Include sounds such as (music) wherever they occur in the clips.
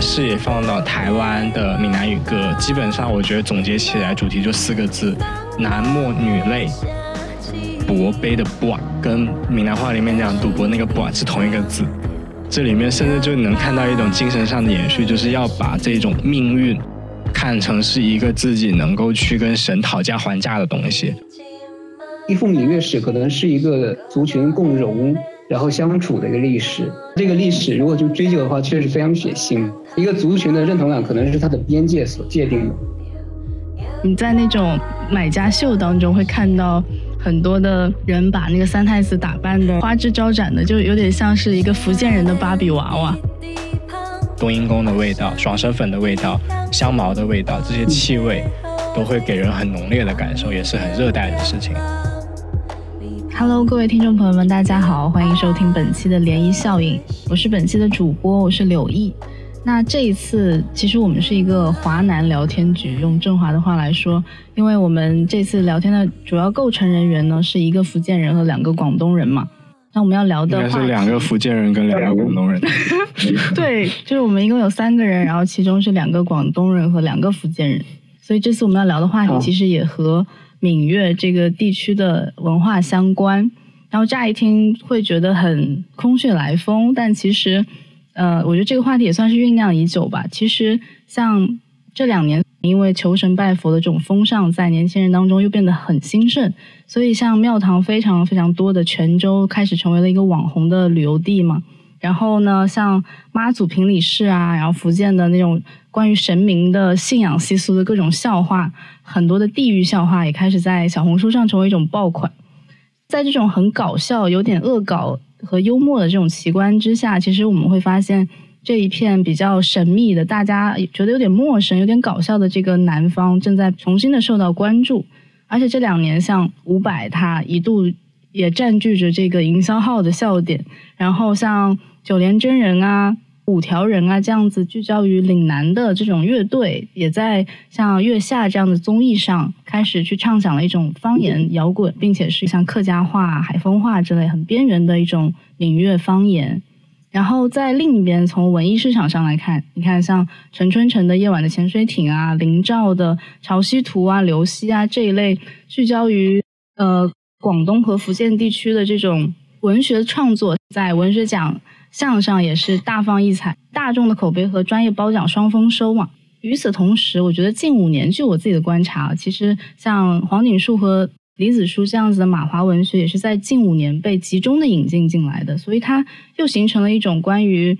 视野放到台湾的闽南语歌，基本上我觉得总结起来主题就四个字：男默女泪。博杯的博跟闽南话里面讲赌博那个博是同一个字，这里面甚至就能看到一种精神上的延续，就是要把这种命运看成是一个自己能够去跟神讨价还价的东西。一副闽乐史可能是一个族群共荣然后相处的一个历史，这个历史如果去追究的话，确实非常血腥。一个族群的认同感可能是它的边界所界定的。你在那种买家秀当中会看到。很多的人把那个三太子打扮的花枝招展的，就有点像是一个福建人的芭比娃娃。冬阴功的味道、爽身粉的味道、香茅的味道，这些气味都会给人很浓烈的感受，也是很热带的事情。Hello，各位听众朋友们，大家好，欢迎收听本期的涟漪效应，我是本期的主播，我是柳毅。那这一次，其实我们是一个华南聊天局，用振华的话来说，因为我们这次聊天的主要构成人员呢，是一个福建人和两个广东人嘛。那我们要聊的应该是两个福建人跟两个广东人。(laughs) 对，就是我们一共有三个人，然后其中是两个广东人和两个福建人，所以这次我们要聊的话题其实也和闽粤这个地区的文化相关。然后乍一听会觉得很空穴来风，但其实。呃，我觉得这个话题也算是酝酿已久吧。其实像这两年，因为求神拜佛的这种风尚在年轻人当中又变得很兴盛，所以像庙堂非常非常多的泉州开始成为了一个网红的旅游地嘛。然后呢，像妈祖评理事啊，然后福建的那种关于神明的信仰习俗的各种笑话，很多的地域笑话也开始在小红书上成为一种爆款。在这种很搞笑、有点恶搞。和幽默的这种奇观之下，其实我们会发现这一片比较神秘的、大家觉得有点陌生、有点搞笑的这个南方，正在重新的受到关注。而且这两年，像伍佰他一度也占据着这个营销号的笑点，然后像九连真人啊。五条人啊，这样子聚焦于岭南的这种乐队，也在像月下这样的综艺上开始去唱响了一种方言摇滚，并且是像客家话、海风话之类很边缘的一种闽粤方言。然后在另一边，从文艺市场上来看，你看像陈春成的《夜晚的潜水艇》啊，林兆的《潮汐图》啊、《流溪》啊这一类聚焦于呃广东和福建地区的这种文学创作，在文学奖。向上也是大放异彩，大众的口碑和专业褒奖双丰收嘛。与此同时，我觉得近五年，据我自己的观察，其实像黄锦树和李子书这样子的马华文学，也是在近五年被集中的引进进来的，所以它又形成了一种关于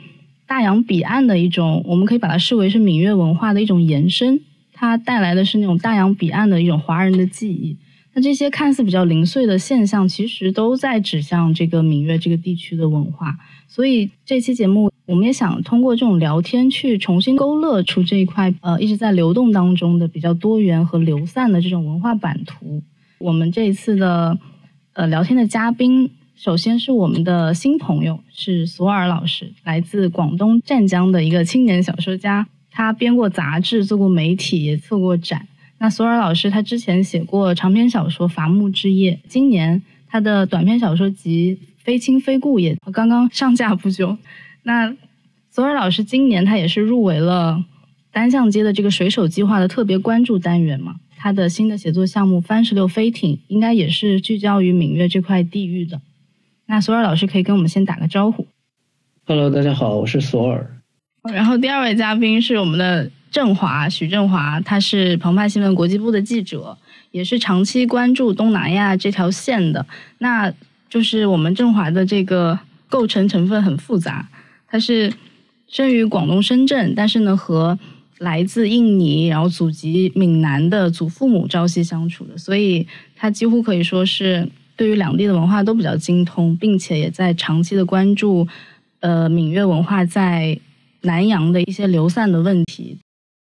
大洋彼岸的一种，我们可以把它视为是闽粤文化的一种延伸。它带来的是那种大洋彼岸的一种华人的记忆。那这些看似比较零碎的现象，其实都在指向这个闽粤这个地区的文化。所以这期节目，我们也想通过这种聊天去重新勾勒出这一块呃一直在流动当中的比较多元和流散的这种文化版图。我们这一次的呃聊天的嘉宾，首先是我们的新朋友，是索尔老师，来自广东湛江的一个青年小说家。他编过杂志，做过媒体，也策过展。那索尔老师他之前写过长篇小说《伐木之夜》，今年他的短篇小说集。非亲非故也刚刚上架不久，那索尔老师今年他也是入围了单向街的这个水手计划的特别关注单元嘛？他的新的写作项目《番石榴飞艇》应该也是聚焦于闽粤这块地域的。那索尔老师可以跟我们先打个招呼。Hello，大家好，我是索尔。然后第二位嘉宾是我们的振华，许振华，他是澎湃新闻国际部的记者，也是长期关注东南亚这条线的。那就是我们振华的这个构成成分很复杂，他是生于广东深圳，但是呢和来自印尼，然后祖籍闽南的祖父母朝夕相处的，所以他几乎可以说是对于两地的文化都比较精通，并且也在长期的关注呃闽粤文化在南洋的一些流散的问题，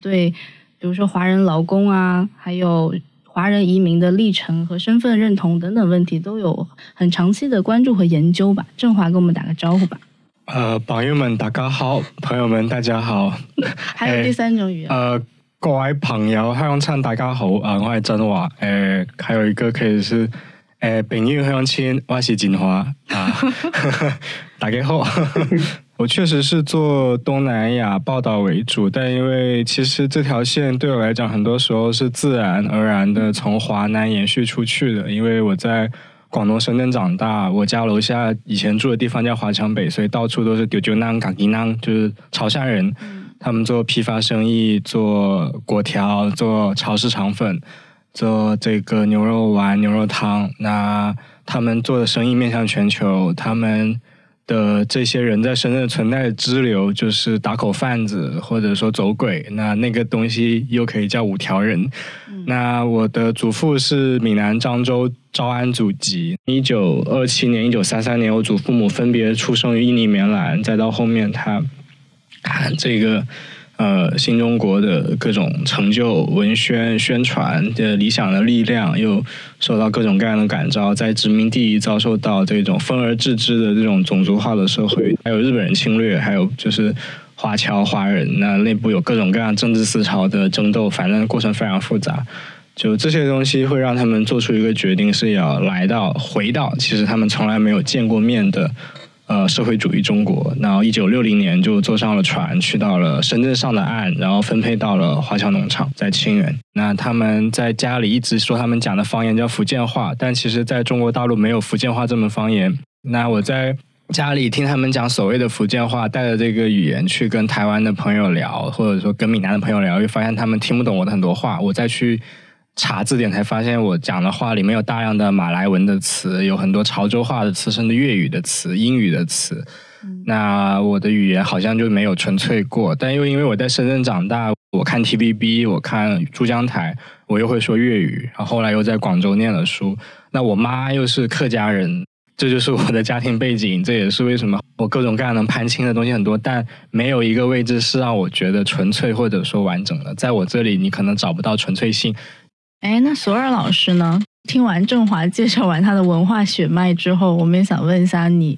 对，比如说华人劳工啊，还有。华人移民的历程和身份认同等等问题都有很长期的关注和研究吧。振华跟我们打个招呼吧。呃，朋友们大家好，朋友们大家好。(laughs) 还有第三种语言。(laughs) 呃，各位朋友香港亲大家好啊，我系振华。呃，还有一个可以是呃，朋友香港亲，我是振华啊。(laughs) 大家好。我确实是做东南亚报道为主，但因为其实这条线对我来讲，很多时候是自然而然的从华南延续出去的。因为我在广东深圳长大，我家楼下以前住的地方叫华强北，所以到处都是丢丢囊、港迪囊，就是潮汕人。他们做批发生意，做果条，做潮式肠粉，做这个牛肉丸、牛肉汤。那他们做的生意面向全球，他们。的这些人在深圳存在的支流，就是打口贩子或者说走鬼，那那个东西又可以叫五条人。那我的祖父是闽南漳州诏安祖籍，一九二七年、一九三三年，我祖父母分别出生于印尼棉兰，再到后面他这个。呃，新中国的各种成就、文宣宣传的理想的力量，又受到各种各样的感召，在殖民地遭受到这种分而治之的这种种族化的社会，还有日本人侵略，还有就是华侨华人，那内部有各种各样政治思潮的争斗，反正过程非常复杂。就这些东西会让他们做出一个决定，是要来到回到其实他们从来没有见过面的。呃，社会主义中国，然后一九六零年就坐上了船，去到了深圳上的岸，然后分配到了华侨农场，在清远。那他们在家里一直说他们讲的方言叫福建话，但其实在中国大陆没有福建话这门方言。那我在家里听他们讲所谓的福建话，带着这个语言去跟台湾的朋友聊，或者说跟闽南的朋友聊，又发现他们听不懂我的很多话。我再去。查字典才发现，我讲的话里面有大量的马来文的词，有很多潮州话的词，甚至粤语的词、英语的词。那我的语言好像就没有纯粹过。但又因为我在深圳长大，我看 TVB，我看珠江台，我又会说粤语。然后后来又在广州念了书。那我妈又是客家人，这就是我的家庭背景。这也是为什么我各种各样能攀亲的东西很多，但没有一个位置是让我觉得纯粹或者说完整的。在我这里，你可能找不到纯粹性。哎，那索尔老师呢？听完郑华介绍完他的文化血脉之后，我们也想问一下你，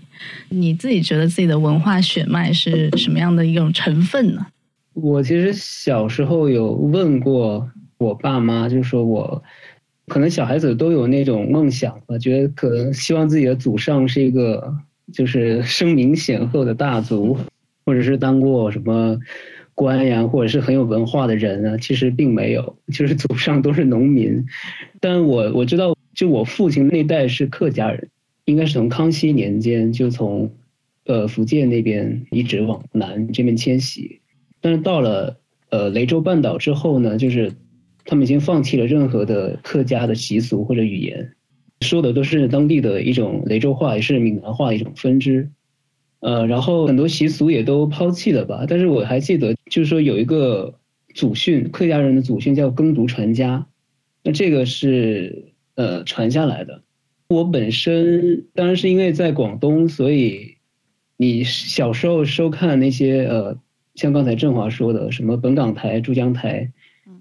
你自己觉得自己的文化血脉是什么样的一种成分呢？我其实小时候有问过我爸妈，就说我可能小孩子都有那种梦想吧，觉得可能希望自己的祖上是一个就是声名显赫的大族，或者是当过什么。官呀，或者是很有文化的人啊，其实并没有，就是祖上都是农民。但我我知道，就我父亲那代是客家人，应该是从康熙年间就从呃福建那边一直往南这边迁徙。但是到了呃雷州半岛之后呢，就是他们已经放弃了任何的客家的习俗或者语言，说的都是当地的一种雷州话，也是闽南话一种分支。呃，然后很多习俗也都抛弃了吧？但是我还记得，就是说有一个祖训，客家人的祖训叫耕读传家，那这个是呃传下来的。我本身当然是因为在广东，所以你小时候收看那些呃，像刚才振华说的什么本港台、珠江台、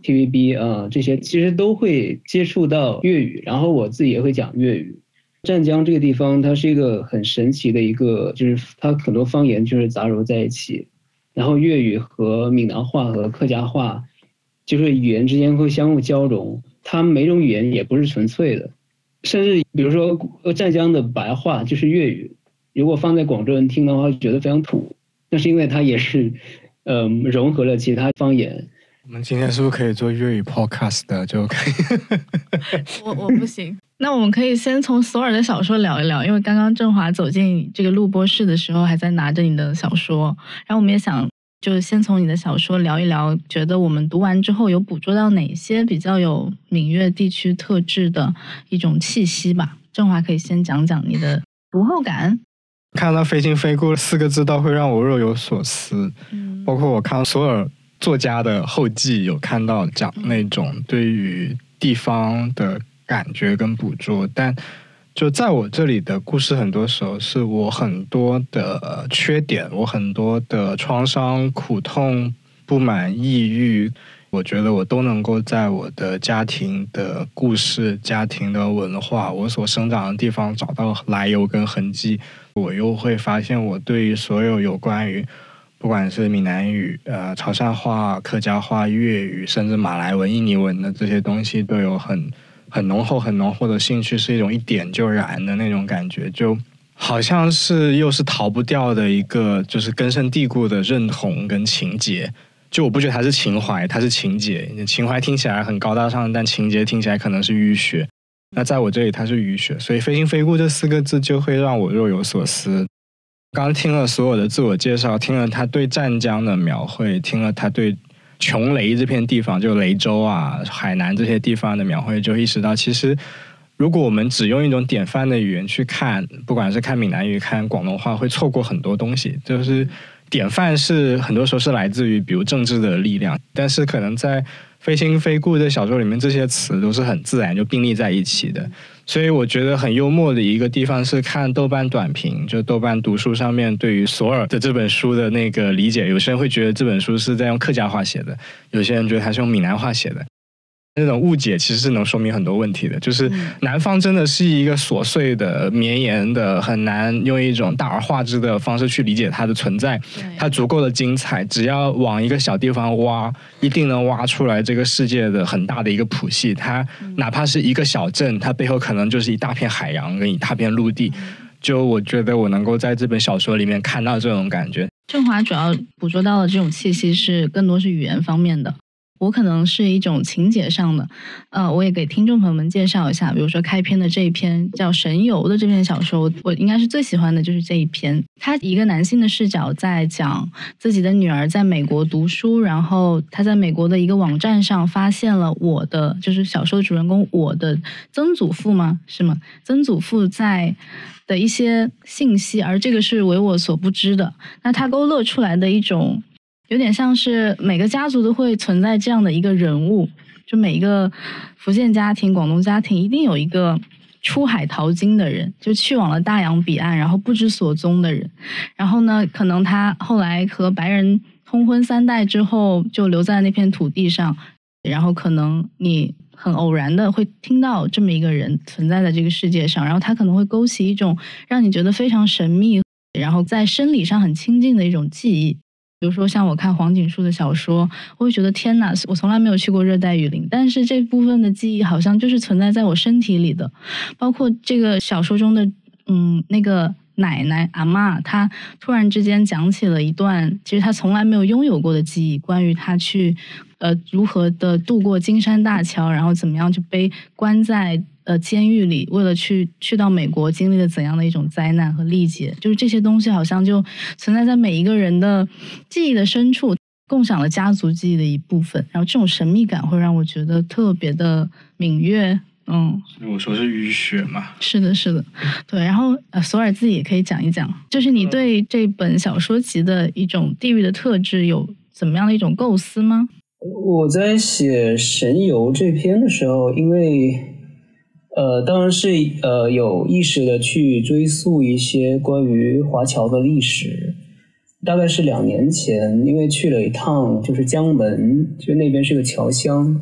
TVB 啊这些，其实都会接触到粤语，然后我自己也会讲粤语。湛江这个地方，它是一个很神奇的一个，就是它很多方言就是杂糅在一起，然后粤语和闽南话和客家话，就是语言之间会相互交融。它每种语言也不是纯粹的，甚至比如说湛江的白话就是粤语，如果放在广州人听的话，觉得非常土，那是因为它也是，嗯，融合了其他方言。我们今天是不是可以做粤语 podcast 的？就可以。(laughs) 我我不行。那我们可以先从索尔的小说聊一聊，因为刚刚郑华走进这个录播室的时候，还在拿着你的小说。然后我们也想，就是先从你的小说聊一聊，觉得我们读完之后有捕捉到哪些比较有闽粤地区特质的一种气息吧。郑华可以先讲讲你的读后感。看到“非亲非故”四个字，倒会让我若有所思。嗯，包括我看索尔。作家的后记有看到讲那种对于地方的感觉跟捕捉，但就在我这里的故事，很多时候是我很多的缺点，我很多的创伤、苦痛、不满、抑郁，我觉得我都能够在我的家庭的故事、家庭的文化、我所生长的地方找到来由跟痕迹，我又会发现我对于所有有关于。不管是闽南语、呃潮汕话、客家话、粤语，甚至马来文、印尼文的这些东西，都有很很浓厚、很浓厚的兴趣，是一种一点就燃的那种感觉，就好像是又是逃不掉的一个，就是根深蒂固的认同跟情节。就我不觉得它是情怀，它是情节。情怀听起来很高大上，但情节听起来可能是淤血。那在我这里，它是淤血，所以“非亲非故”这四个字就会让我若有所思。刚听了所有的自我介绍，听了他对湛江的描绘，听了他对琼雷这片地方，就雷州啊、海南这些地方的描绘，就意识到，其实如果我们只用一种典范的语言去看，不管是看闽南语、看广东话，会错过很多东西。就是典范是很多时候是来自于比如政治的力量，但是可能在。非亲非故的小说里面，这些词都是很自然就并立在一起的，所以我觉得很幽默的一个地方是看豆瓣短评，就豆瓣读书上面对于索尔的这本书的那个理解，有些人会觉得这本书是在用客家话写的，有些人觉得他是用闽南话写的。那种误解其实是能说明很多问题的，就是南方真的是一个琐碎的、绵延的，很难用一种大而化之的方式去理解它的存在。它足够的精彩，只要往一个小地方挖，一定能挖出来这个世界的很大的一个谱系。它哪怕是一个小镇，它背后可能就是一大片海洋跟一大片陆地。就我觉得我能够在这本小说里面看到这种感觉。振华主要捕捉到的这种气息是更多是语言方面的。我可能是一种情节上的，呃，我也给听众朋友们介绍一下，比如说开篇的这一篇叫《神游》的这篇小说，我应该是最喜欢的就是这一篇。他一个男性的视角在讲自己的女儿在美国读书，然后他在美国的一个网站上发现了我的，就是小说主人公我的曾祖父吗？是吗？曾祖父在的一些信息，而这个是为我所不知的。那他勾勒出来的一种。有点像是每个家族都会存在这样的一个人物，就每一个福建家庭、广东家庭一定有一个出海淘金的人，就去往了大洋彼岸，然后不知所踪的人。然后呢，可能他后来和白人通婚三代之后，就留在那片土地上。然后可能你很偶然的会听到这么一个人存在在这个世界上，然后他可能会勾起一种让你觉得非常神秘，然后在生理上很亲近的一种记忆。比如说，像我看黄锦树的小说，我会觉得天呐，我从来没有去过热带雨林，但是这部分的记忆好像就是存在在我身体里的。包括这个小说中的，嗯，那个奶奶阿妈，她突然之间讲起了一段，其实她从来没有拥有过的记忆，关于她去，呃，如何的渡过金山大桥，然后怎么样就被关在。呃，监狱里为了去去到美国，经历了怎样的一种灾难和历劫？就是这些东西好像就存在在每一个人的记忆的深处，共享了家族记忆的一部分。然后这种神秘感会让我觉得特别的敏锐。嗯，我说是淤血嘛？是的，是的，对。然后呃，索尔自己也可以讲一讲，就是你对这本小说集的一种地域的特质有怎么样的一种构思吗？我在写《神游》这篇的时候，因为。呃，当然是呃有意识的去追溯一些关于华侨的历史。大概是两年前，因为去了一趟，就是江门，就那边是个侨乡。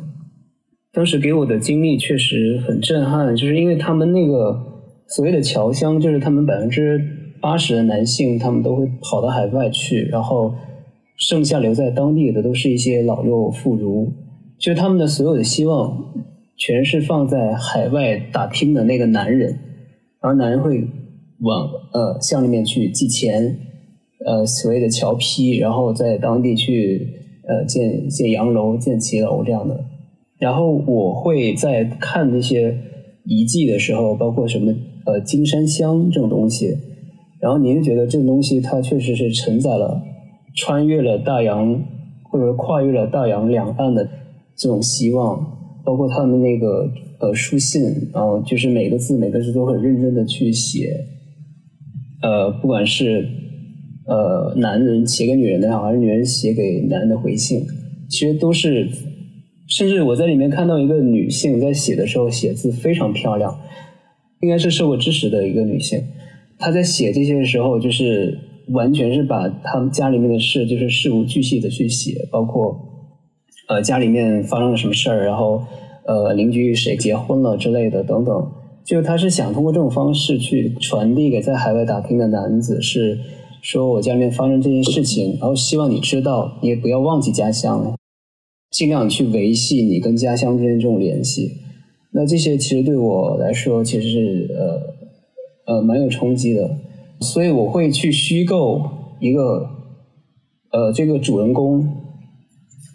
当时给我的经历确实很震撼，就是因为他们那个所谓的侨乡，就是他们百分之八十的男性，他们都会跑到海外去，然后剩下留在当地的都是一些老幼妇孺，就是他们的所有的希望。全是放在海外打拼的那个男人，然后男人会往呃乡里面去寄钱，呃所谓的侨批，然后在当地去呃建建洋楼、建骑楼这样的。然后我会在看这些遗迹的时候，包括什么呃金山香这种东西，然后你就觉得这个东西它确实是承载了穿越了大洋或者跨越了大洋两岸的这种希望。包括他们那个呃书信，然后就是每个字每个字都很认真的去写，呃，不管是呃男人写给女人的，还是女人写给男人的回信，其实都是，甚至我在里面看到一个女性在写的时候写字非常漂亮，应该是受过知识的一个女性，她在写这些时候就是完全是把他们家里面的事就是事无巨细的去写，包括。呃，家里面发生了什么事儿，然后，呃，邻居谁结婚了之类的等等，就她是想通过这种方式去传递给在海外打拼的男子，是说我家里面发生这件事情，然后希望你知道，你也不要忘记家乡，尽量去维系你跟家乡之间这种联系。那这些其实对我来说，其实是呃呃蛮有冲击的。所以我会去虚构一个，呃，这个主人公，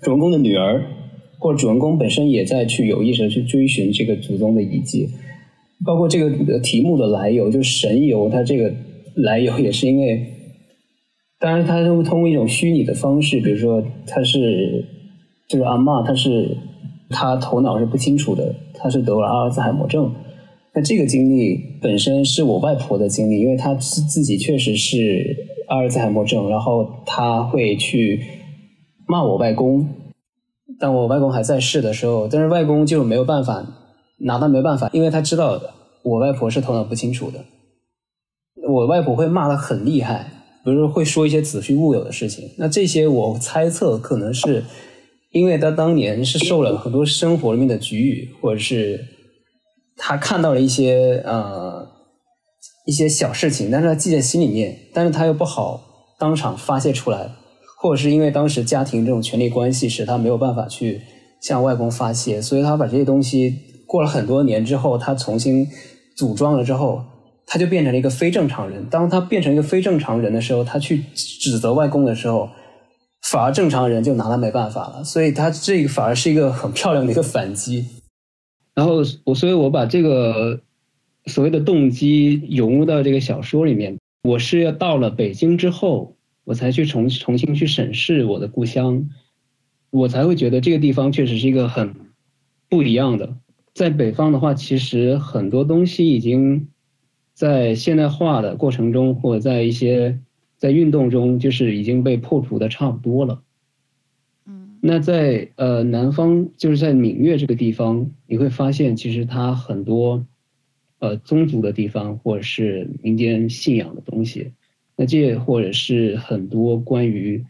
主人公的女儿，或者主人公本身也在去有意识的去追寻这个祖宗的遗迹，包括这个题目的来由，就是神游，它这个来由也是因为，当然它是通过一种虚拟的方式，比如说它是，就是阿妈，她是她头脑是不清楚的，她是得了阿尔兹海默症。那这个经历本身是我外婆的经历，因为她自自己确实是阿尔兹海默症，然后她会去骂我外公。当我外公还在世的时候，但是外公就没有办法，拿他没办法，因为他知道我外婆是头脑不清楚的。我外婆会骂他很厉害，比如说会说一些子虚乌有的事情。那这些我猜测可能是因为他当年是受了很多生活里面的局域，或者是。他看到了一些呃一些小事情，但是他记在心里面，但是他又不好当场发泄出来，或者是因为当时家庭这种权力关系使他没有办法去向外公发泄，所以他把这些东西过了很多年之后，他重新组装了之后，他就变成了一个非正常人。当他变成一个非正常人的时候，他去指责外公的时候，反而正常人就拿他没办法了。所以他这个反而是一个很漂亮的一个反击。然后我，所以我把这个所谓的动机融入到这个小说里面。我是要到了北京之后，我才去重重新去审视我的故乡，我才会觉得这个地方确实是一个很不一样的。在北方的话，其实很多东西已经在现代化的过程中，或者在一些在运动中，就是已经被破除的差不多了。那在呃南方，就是在闽粤这个地方，你会发现其实它很多呃宗族的地方，或者是民间信仰的东西。那这或者是很多关于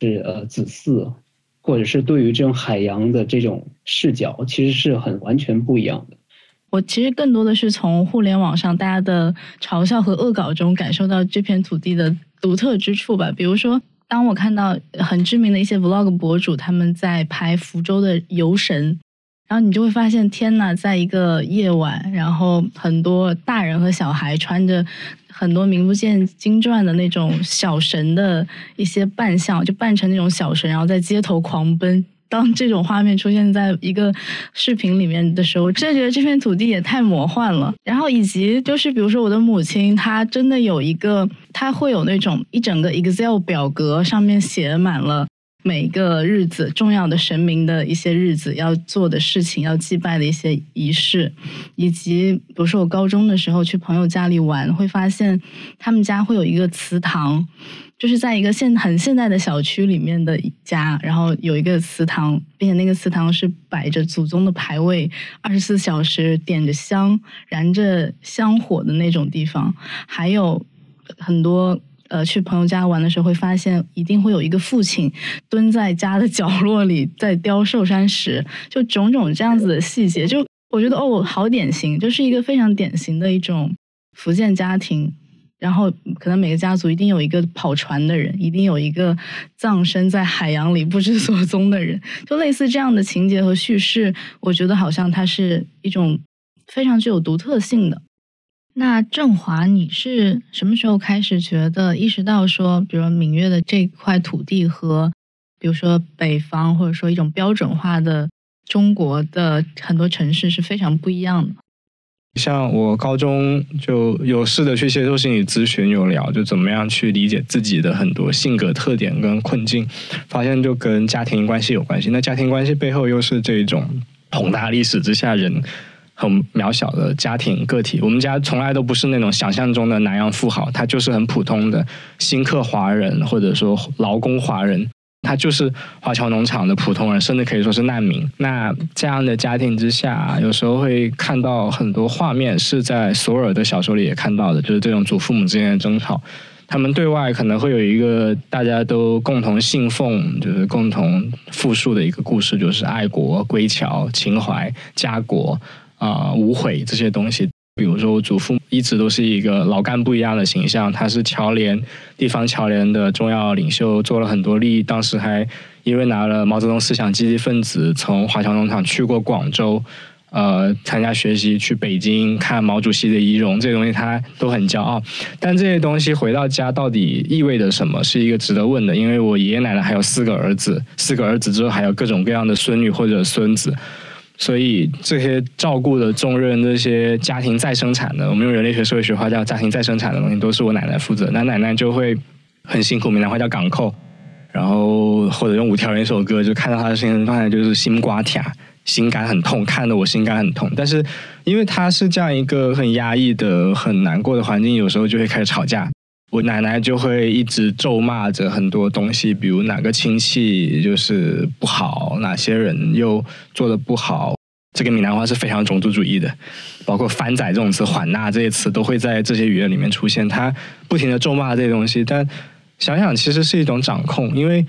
是呃子嗣，或者是对于这种海洋的这种视角，其实是很完全不一样的。我其实更多的是从互联网上大家的嘲笑和恶搞中，感受到这片土地的独特之处吧。比如说。当我看到很知名的一些 vlog 博主他们在拍福州的游神，然后你就会发现，天呐，在一个夜晚，然后很多大人和小孩穿着很多名不见经传的那种小神的一些扮相，就扮成那种小神，然后在街头狂奔。当这种画面出现在一个视频里面的时候，真的觉得这片土地也太魔幻了。然后以及就是，比如说我的母亲，她真的有一个，她会有那种一整个 Excel 表格，上面写满了每个日子重要的神明的一些日子要做的事情，要祭拜的一些仪式，以及比如说我高中的时候去朋友家里玩，会发现他们家会有一个祠堂。就是在一个现很现代的小区里面的一家，然后有一个祠堂，并且那个祠堂是摆着祖宗的牌位，二十四小时点着香、燃着香火的那种地方。还有很多呃，去朋友家玩的时候会发现，一定会有一个父亲蹲在家的角落里在雕寿山石，就种种这样子的细节，就我觉得哦，好典型，就是一个非常典型的一种福建家庭。然后，可能每个家族一定有一个跑船的人，一定有一个葬身在海洋里不知所踪的人，就类似这样的情节和叙事，我觉得好像它是一种非常具有独特性的。那郑华，你是什么时候开始觉得意识到说，比如闽粤的这块土地和，比如说北方或者说一种标准化的中国的很多城市是非常不一样的？像我高中就有试着去接受心理咨询，有聊就怎么样去理解自己的很多性格特点跟困境，发现就跟家庭关系有关系。那家庭关系背后又是这种宏大历史之下人很渺小的家庭个体。我们家从来都不是那种想象中的南洋富豪，他就是很普通的新客华人或者说劳工华人。他就是华侨农场的普通人，甚至可以说是难民。那这样的家庭之下，有时候会看到很多画面，是在索尔的小说里也看到的，就是这种祖父母之间的争吵。他们对外可能会有一个大家都共同信奉，就是共同复述的一个故事，就是爱国、归侨、情怀、家国啊、无悔这些东西。比如说，我祖父一直都是一个老干部一样的形象，他是侨联地方侨联的重要领袖，做了很多利益。当时还因为拿了毛泽东思想积极分子，从华侨农场去过广州，呃，参加学习去北京看毛主席的遗容，这些东西他都很骄傲。但这些东西回到家到底意味着什么，是一个值得问的。因为我爷爷奶奶还有四个儿子，四个儿子之后还有各种各样的孙女或者孙子，所以这些照顾的重任，这些家庭再生产的，我们用人类学社会学话叫家庭再生产的东西，都是我奶奶负责。那奶奶就会很辛苦，闽南话叫港扣，然后或者用五条人一首歌，就看到她的声音状态就是心瓜甜。心肝很痛，看得我心肝很痛。但是，因为他是这样一个很压抑的、很难过的环境，有时候就会开始吵架。我奶奶就会一直咒骂着很多东西，比如哪个亲戚就是不好，哪些人又做的不好。这个闽南话是非常种族主义的，包括“番仔”这种词、“缓纳”这些词都会在这些语言里面出现。他不停的咒骂这些东西，但想想其实是一种掌控，因为。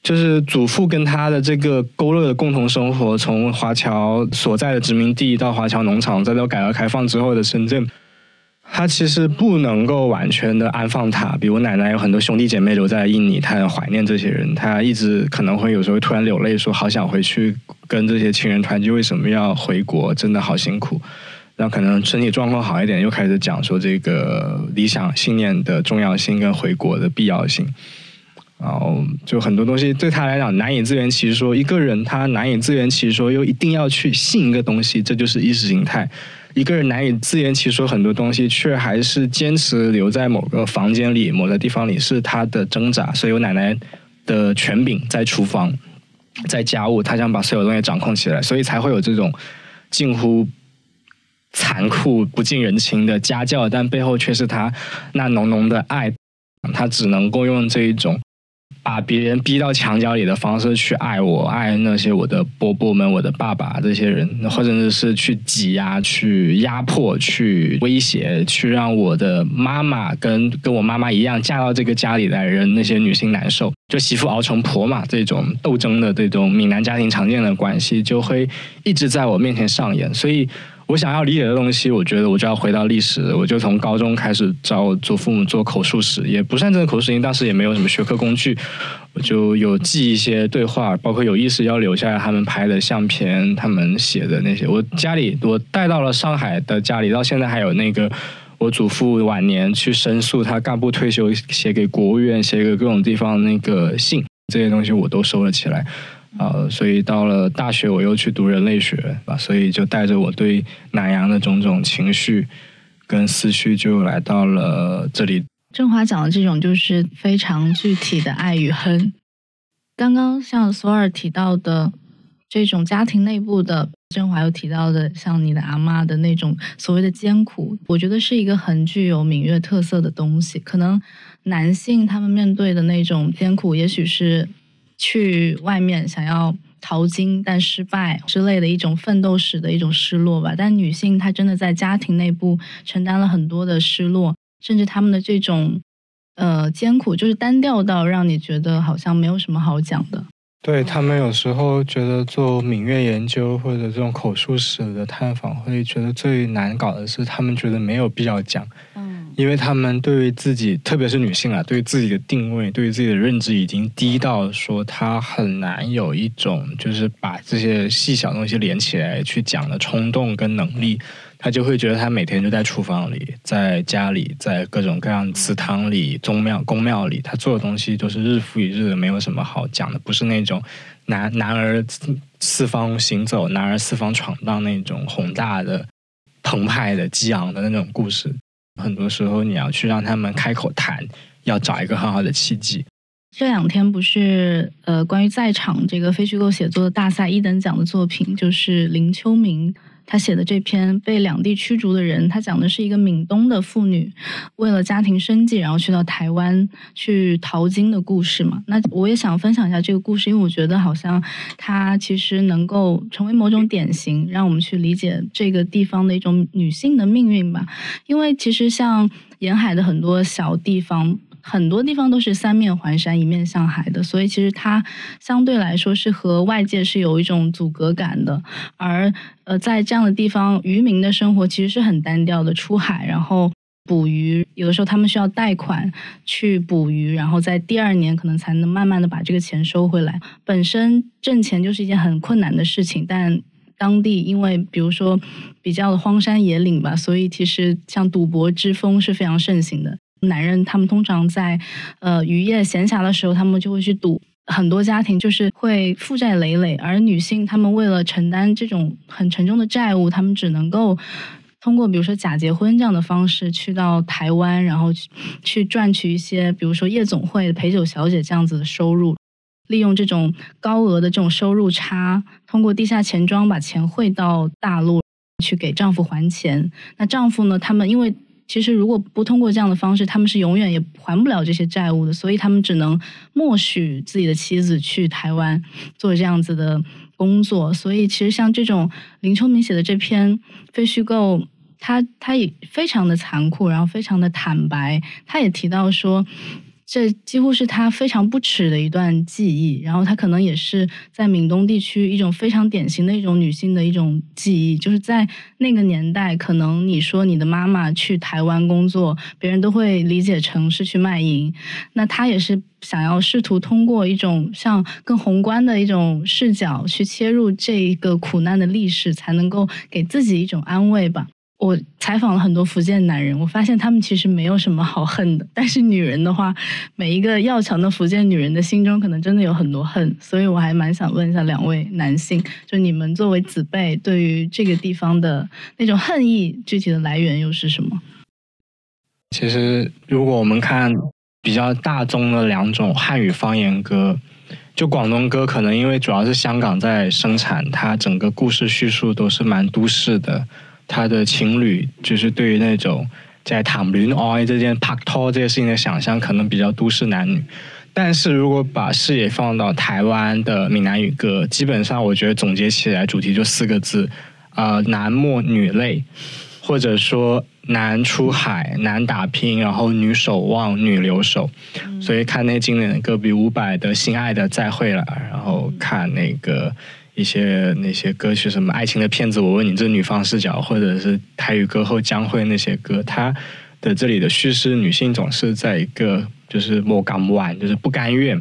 就是祖父跟他的这个勾勒的共同生活，从华侨所在的殖民地到华侨农场，再到改革开放之后的深圳，他其实不能够完全的安放他。比如奶奶有很多兄弟姐妹留在印尼，他很怀念这些人，他一直可能会有时候突然流泪，说好想回去跟这些亲人团聚，为什么要回国？真的好辛苦。然后可能身体状况好一点，又开始讲说这个理想信念的重要性跟回国的必要性。然后就很多东西对他来讲难以自圆其说，一个人他难以自圆其说，又一定要去信一个东西，这就是意识形态。一个人难以自圆其说很多东西，却还是坚持留在某个房间里、某个地方里，是他的挣扎。所以我奶奶的权柄在厨房，在家务，他想把所有东西掌控起来，所以才会有这种近乎残酷、不近人情的家教，但背后却是他那浓浓的爱。他只能够用这一种。把别人逼到墙角里的方式去爱我，爱那些我的伯伯们、我的爸爸这些人，或者是去挤压、去压迫、去威胁、去让我的妈妈跟跟我妈妈一样嫁到这个家里来人那些女性难受，就媳妇熬成婆嘛，这种斗争的这种闽南家庭常见的关系就会一直在我面前上演，所以。我想要理解的东西，我觉得我就要回到历史。我就从高中开始找我祖父母做口述史，也不算真的口述史，因为当时也没有什么学科工具。我就有记一些对话，包括有意识要留下来他们拍的相片，他们写的那些。我家里我带到了上海的家里，到现在还有那个我祖父晚年去申诉他干部退休写给国务院、写给各种地方那个信，这些东西我都收了起来。呃，所以到了大学，我又去读人类学吧，所以就带着我对南洋的种种情绪跟思绪，就来到了这里。振华讲的这种就是非常具体的爱与恨。刚刚像索尔提到的这种家庭内部的，振华又提到的像你的阿妈的那种所谓的艰苦，我觉得是一个很具有闽粤特色的东西。可能男性他们面对的那种艰苦，也许是。去外面想要淘金但失败之类的一种奋斗史的一种失落吧，但女性她真的在家庭内部承担了很多的失落，甚至他们的这种呃艰苦就是单调到让你觉得好像没有什么好讲的。对他们有时候觉得做闽粤研究或者这种口述史的探访，会觉得最难搞的是他们觉得没有必要讲。因为他们对于自己，特别是女性啊，对于自己的定位，对于自己的认知已经低到说，她很难有一种就是把这些细小东西连起来去讲的冲动跟能力。她就会觉得她每天就在厨房里，在家里，在各种各样祠堂里、宗庙、宫庙里，她做的东西都是日复一日的，没有什么好讲的，不是那种男男儿四方行走、男儿四方闯荡那种宏大的、澎湃的、激昂的那种故事。很多时候，你要去让他们开口谈，要找一个很好的契机。这两天不是呃，关于在场这个非虚构写作的大赛一等奖的作品，就是林秋明。他写的这篇被两地驱逐的人，他讲的是一个闽东的妇女为了家庭生计，然后去到台湾去淘金的故事嘛。那我也想分享一下这个故事，因为我觉得好像它其实能够成为某种典型，让我们去理解这个地方的一种女性的命运吧。因为其实像沿海的很多小地方。很多地方都是三面环山、一面向海的，所以其实它相对来说是和外界是有一种阻隔感的。而呃，在这样的地方，渔民的生活其实是很单调的，出海然后捕鱼，有的时候他们需要贷款去捕鱼，然后在第二年可能才能慢慢的把这个钱收回来。本身挣钱就是一件很困难的事情，但当地因为比如说比较的荒山野岭吧，所以其实像赌博之风是非常盛行的。男人他们通常在呃渔业闲暇的时候，他们就会去赌。很多家庭就是会负债累累，而女性她们为了承担这种很沉重的债务，她们只能够通过比如说假结婚这样的方式去到台湾，然后去赚取一些比如说夜总会陪酒小姐这样子的收入。利用这种高额的这种收入差，通过地下钱庄把钱汇到大陆去给丈夫还钱。那丈夫呢？他们因为其实如果不通过这样的方式，他们是永远也还不了这些债务的，所以他们只能默许自己的妻子去台湾做这样子的工作。所以其实像这种林秋明写的这篇非虚构，他他也非常的残酷，然后非常的坦白。他也提到说。这几乎是他非常不耻的一段记忆，然后他可能也是在闽东地区一种非常典型的一种女性的一种记忆，就是在那个年代，可能你说你的妈妈去台湾工作，别人都会理解成是去卖淫，那他也是想要试图通过一种像更宏观的一种视角去切入这一个苦难的历史，才能够给自己一种安慰吧。我采访了很多福建男人，我发现他们其实没有什么好恨的。但是女人的话，每一个要强的福建女人的心中可能真的有很多恨。所以我还蛮想问一下两位男性，就你们作为子辈，对于这个地方的那种恨意，具体的来源又是什么？其实，如果我们看比较大众的两种汉语方言歌，就广东歌，可能因为主要是香港在生产，它整个故事叙述都是蛮都市的。他的情侣就是对于那种在谈恋爱这件拍拖这些事情的想象，可能比较都市男女。但是如果把视野放到台湾的闽南语歌，基本上我觉得总结起来主题就四个字：呃，男默女泪，或者说男出海、男打拼，然后女守望、女留守。所以看那经典的歌，比伍佰的《心爱的再会了》，然后看那个。一些那些歌曲，什么爱情的骗子，我问你，这女方视角，或者是台语歌后将会那些歌，它的这里的叙事，女性总是在一个就是莫甘晚，就是不甘愿，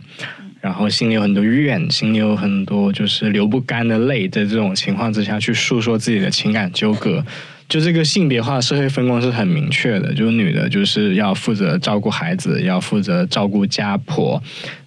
然后心里有很多怨，心里有很多就是流不干的泪，在这种情况之下去诉说自己的情感纠葛，就这个性别化社会分工是很明确的，就是女的就是要负责照顾孩子，要负责照顾家婆，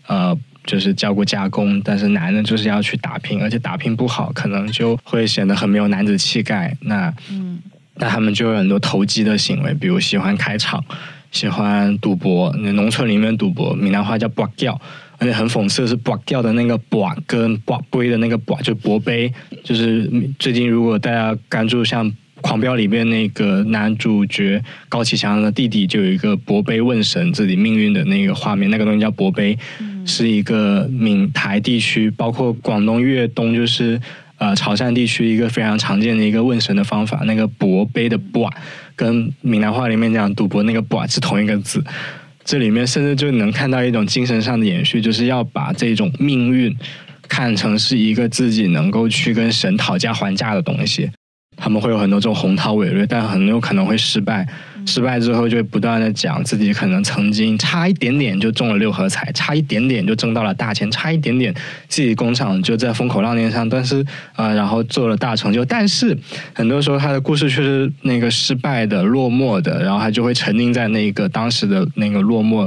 呃。就是教过加工，但是男人就是要去打拼，而且打拼不好，可能就会显得很没有男子气概。那，嗯，那他们就有很多投机的行为，比如喜欢开场，喜欢赌博。那农村里面赌博，闽南话叫博掉，而且很讽刺的是，博掉的那个博跟博杯的那个博，就博杯，就是最近如果大家关注像。狂飙里面那个男主角高启强的弟弟就有一个博杯问神自己命运的那个画面，那个东西叫博杯，是一个闽台地区，包括广东粤东，就是呃潮汕地区一个非常常见的一个问神的方法。那个博杯的博跟闽南话里面讲赌博那个博是同一个字，这里面甚至就能看到一种精神上的延续，就是要把这种命运看成是一个自己能够去跟神讨价还价的东西。他们会有很多这种宏涛伟略，但很有可能会失败。失败之后就会不断的讲自己可能曾经差一点点就中了六合彩，差一点点就挣到了大钱，差一点点自己工厂就在风口浪尖上，但是啊，然后做了大成就。但是很多时候他的故事却是那个失败的、落寞的，然后他就会沉浸在那个当时的那个落寞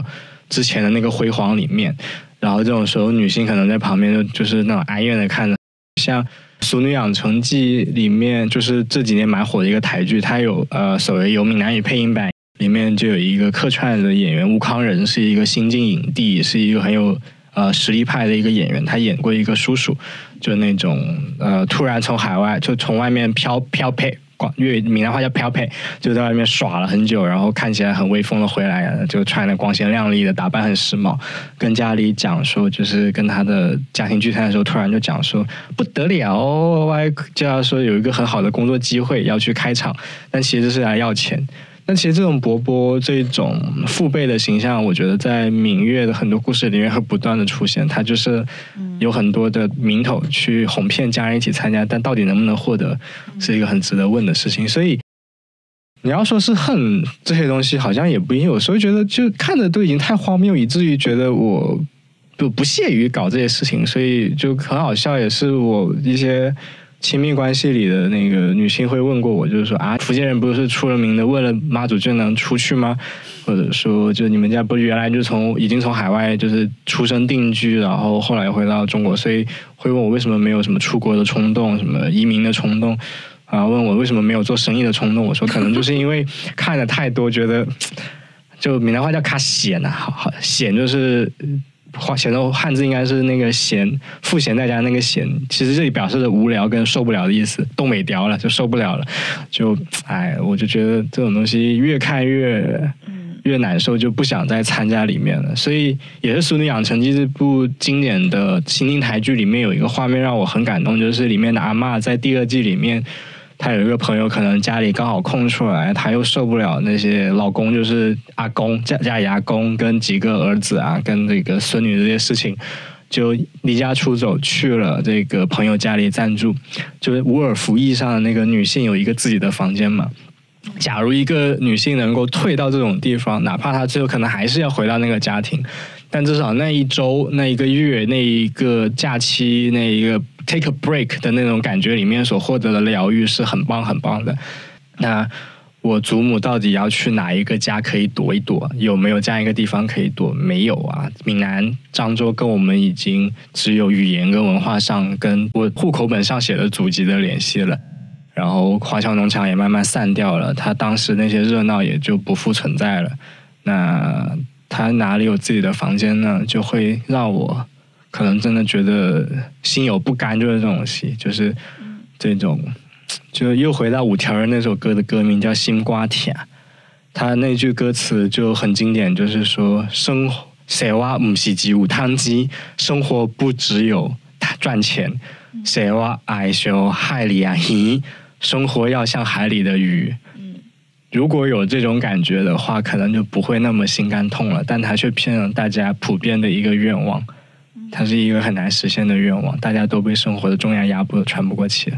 之前的那个辉煌里面。然后这种时候，女性可能在旁边就就是那种哀怨的看着，像。《熟女养成记》里面就是这几年蛮火的一个台剧，它有呃所谓有闽南语配音版，里面就有一个客串的演员吴康仁，是一个新晋影帝，是一个很有呃实力派的一个演员，他演过一个叔叔，就那种呃突然从海外就从外面飘飘配。粤语闽南话叫漂配，就在外面耍了很久，然后看起来很威风的回来，就穿的光鲜亮丽的，打扮很时髦，跟家里讲说，就是跟他的家庭聚餐的时候，突然就讲说不得了，就要说有一个很好的工作机会要去开厂，但其实是来要钱。但其实这种伯伯这种父辈的形象，我觉得在闽粤的很多故事里面会不断的出现。他就是有很多的名头去哄骗家人一起参加，但到底能不能获得，是一个很值得问的事情。所以你要说是恨这些东西，好像也不一定。有时候觉得就看着都已经太荒谬，以至于觉得我就不屑于搞这些事情，所以就很好笑。也是我一些。亲密关系里的那个女性会问过我，就是说啊，福建人不是出了名的为了妈祖就能出去吗？或者说，就你们家不原来就从已经从海外就是出生定居，然后后来回到中国，所以会问我为什么没有什么出国的冲动，什么移民的冲动，啊，问我为什么没有做生意的冲动？我说可能就是因为看的太多，觉得就闽南话叫卡闲呐，好好闲就是。花写的汉字应该是那个闲，赋闲在家那个闲，其实这里表示的无聊跟受不了的意思，冻美雕了就受不了了，就哎，我就觉得这种东西越看越越难受，就不想再参加里面了。所以也是《淑女养成记》这部经典的新晋台剧里面有一个画面让我很感动，就是里面的阿嬷在第二季里面。她有一个朋友，可能家里刚好空出来，她又受不了那些老公，就是阿公家家里阿公跟几个儿子啊，跟这个孙女这些事情，就离家出走去了这个朋友家里暂住。就是伍尔夫意义上的那个女性有一个自己的房间嘛。假如一个女性能够退到这种地方，哪怕她最后可能还是要回到那个家庭，但至少那一周、那一个月、那一个假期、那一个。take a break 的那种感觉里面所获得的疗愈是很棒很棒的。那我祖母到底要去哪一个家可以躲一躲？有没有这样一个地方可以躲？没有啊！闽南漳州跟我们已经只有语言跟文化上跟我户口本上写的祖籍的联系了。然后华侨农场也慢慢散掉了，他当时那些热闹也就不复存在了。那他哪里有自己的房间呢？就会让我。可能真的觉得心有不甘，就是这种戏，就是这种，就又回到五条人那首歌的歌名叫《心瓜甜》，他那句歌词就很经典，就是说生活，谁话唔是只五汤鸡，生活不只有赚钱，谁话爱修海里啊鱼，生活要像海里的鱼。如果有这种感觉的话，可能就不会那么心肝痛了，但他却骗了大家普遍的一个愿望。它是一个很难实现的愿望，大家都被生活的重压压迫，喘不过气。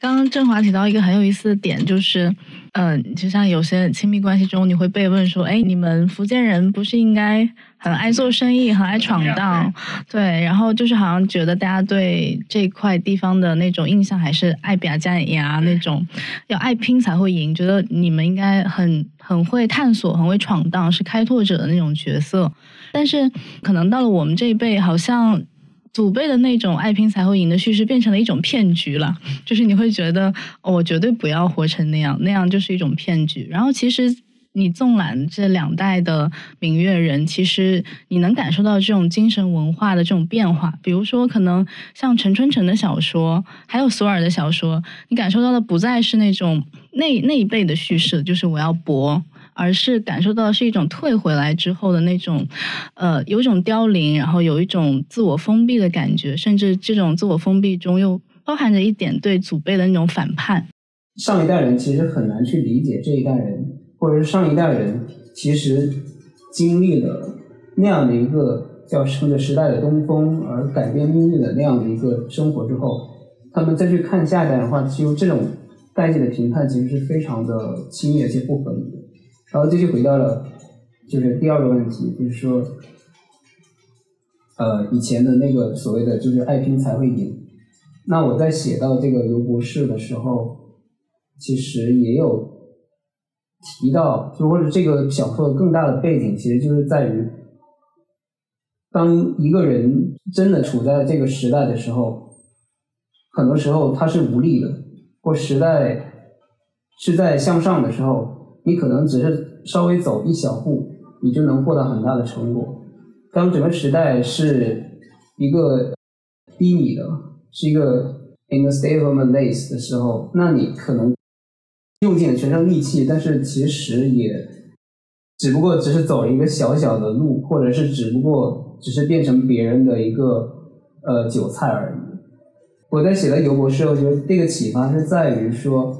刚刚振华提到一个很有意思的点，就是，嗯，就像有些亲密关系中，你会被问说，哎，你们福建人不是应该很爱做生意，很爱闯荡，对，然后就是好像觉得大家对这块地方的那种印象还是爱比加牙那种，要爱拼才会赢，觉得你们应该很很会探索，很会闯荡，是开拓者的那种角色。但是可能到了我们这一辈，好像。祖辈的那种爱拼才会赢的叙事变成了一种骗局了，就是你会觉得我绝对不要活成那样，那样就是一种骗局。然后其实你纵览这两代的闽越人，其实你能感受到这种精神文化的这种变化。比如说，可能像陈春成的小说，还有索尔的小说，你感受到的不再是那种那那一辈的叙事，就是我要搏。而是感受到是一种退回来之后的那种，呃，有一种凋零，然后有一种自我封闭的感觉，甚至这种自我封闭中又包含着一点对祖辈的那种反叛。上一代人其实很难去理解这一代人，或者是上一代人其实经历了那样的一个叫乘着时代的东风而改变命运的那样的一个生活之后，他们再去看下一代的话，其实这种代际的评判其实是非常的轻蔑且不合理的。然后这就回到了，就是第二个问题，就是说，呃，以前的那个所谓的就是爱拼才会赢。那我在写到这个刘博士的时候，其实也有提到，就或者这个小说更大的背景，其实就是在于，当一个人真的处在这个时代的时候，很多时候他是无力的，或时代是在向上的时候。你可能只是稍微走一小步，你就能获得很大的成果。当整个时代是一个低迷的，是一个 in the state of malaise 的时候，那你可能用尽了全身力气，但是其实也只不过只是走了一个小小的路，或者是只不过只是变成别人的一个呃韭菜而已。我在写的尤博士，我觉得这个启发是在于说，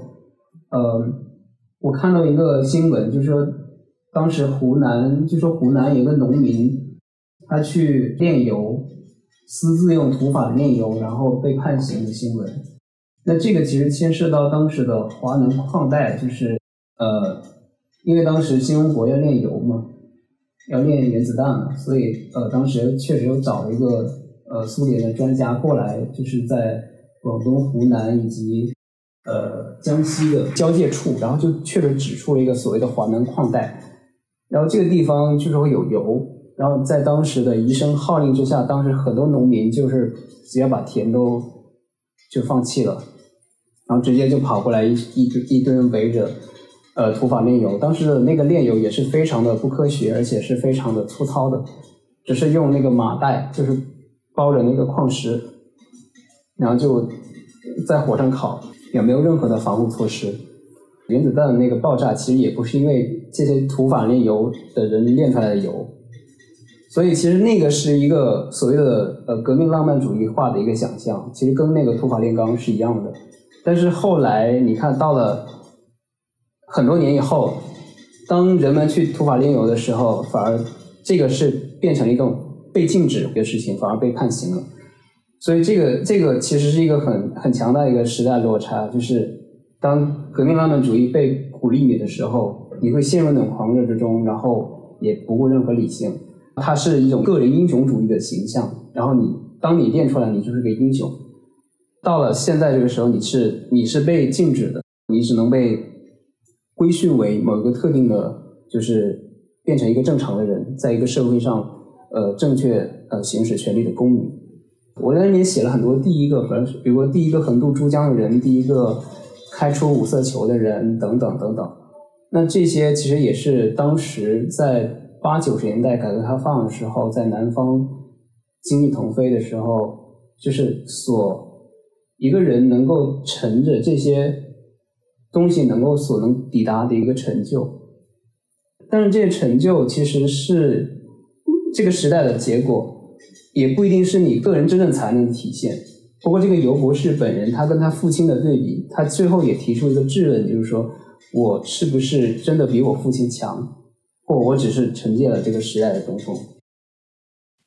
呃。我看到一个新闻，就是说，当时湖南就说湖南有个农民，他去炼油，私自用土法炼油，然后被判刑的新闻。那这个其实牵涉到当时的华能矿带，就是呃，因为当时新中国要炼油嘛，要炼原子弹嘛，所以呃，当时确实有找了一个呃苏联的专家过来，就是在广东、湖南以及呃江西的交界处，然后就确实指出了一个所谓的华南矿带，然后这个地方据说有油，然后在当时的一声号令之下，当时很多农民就是直接把田都就放弃了，然后直接就跑过来一一一堆围着。呃，土法炼油，当时的那个炼油也是非常的不科学，而且是非常的粗糙的，只是用那个麻袋，就是包着那个矿石，然后就在火上烤，也没有任何的防护措施。原子弹的那个爆炸其实也不是因为这些土法炼油的人炼出来的油，所以其实那个是一个所谓的呃革命浪漫主义化的一个想象，其实跟那个土法炼钢是一样的。但是后来你看到了。很多年以后，当人们去土法炼油的时候，反而这个是变成一个被禁止的事情，反而被判刑了。所以这个这个其实是一个很很强大的一个时代落差，就是当革命浪漫主义被鼓励你的时候，你会陷入那种狂热之中，然后也不顾任何理性。它是一种个人英雄主义的形象，然后你当你练出来，你就是个英雄。到了现在这个时候，你是你是被禁止的，你只能被。规训为某一个特定的，就是变成一个正常的人，在一个社会上，呃，正确呃行使权利的公民。我在里面写了很多第一个，比如说第一个横渡珠江的人，第一个开出五色球的人，等等等等。那这些其实也是当时在八九十年代改革开放的时候，在南方经济腾飞的时候，就是所一个人能够乘着这些。东西能够所能抵达的一个成就，但是这些成就其实是这个时代的结果，也不一定是你个人真正才能的体现。不过这个尤博士本人，他跟他父亲的对比，他最后也提出一个质问，就是说我是不是真的比我父亲强，或我只是承接了这个时代的东风？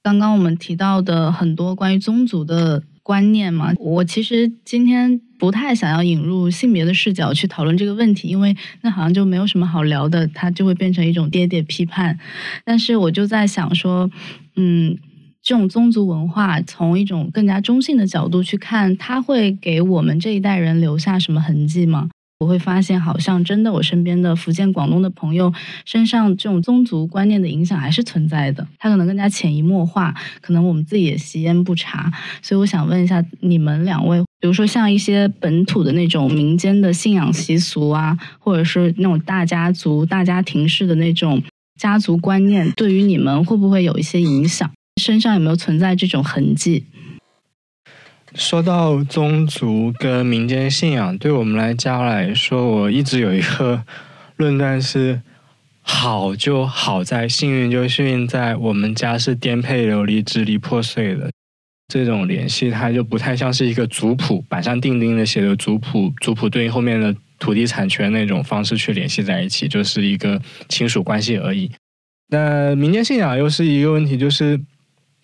刚刚我们提到的很多关于宗族的。观念嘛，我其实今天不太想要引入性别的视角去讨论这个问题，因为那好像就没有什么好聊的，它就会变成一种爹爹批判。但是我就在想说，嗯，这种宗族文化从一种更加中性的角度去看，它会给我们这一代人留下什么痕迹吗？我会发现，好像真的，我身边的福建、广东的朋友身上这种宗族观念的影响还是存在的。他可能更加潜移默化，可能我们自己也习焉不察。所以我想问一下，你们两位，比如说像一些本土的那种民间的信仰习俗啊，或者是那种大家族、大家庭式的那种家族观念，对于你们会不会有一些影响？身上有没有存在这种痕迹？说到宗族跟民间信仰，对我们来家来说，我一直有一个论断是：好就好在幸运，就幸运在我们家是颠沛流离、支离破碎的。这种联系，它就不太像是一个族谱，板上钉钉的写的族谱，族谱对应后面的土地产权那种方式去联系在一起，就是一个亲属关系而已。那民间信仰又是一个问题，就是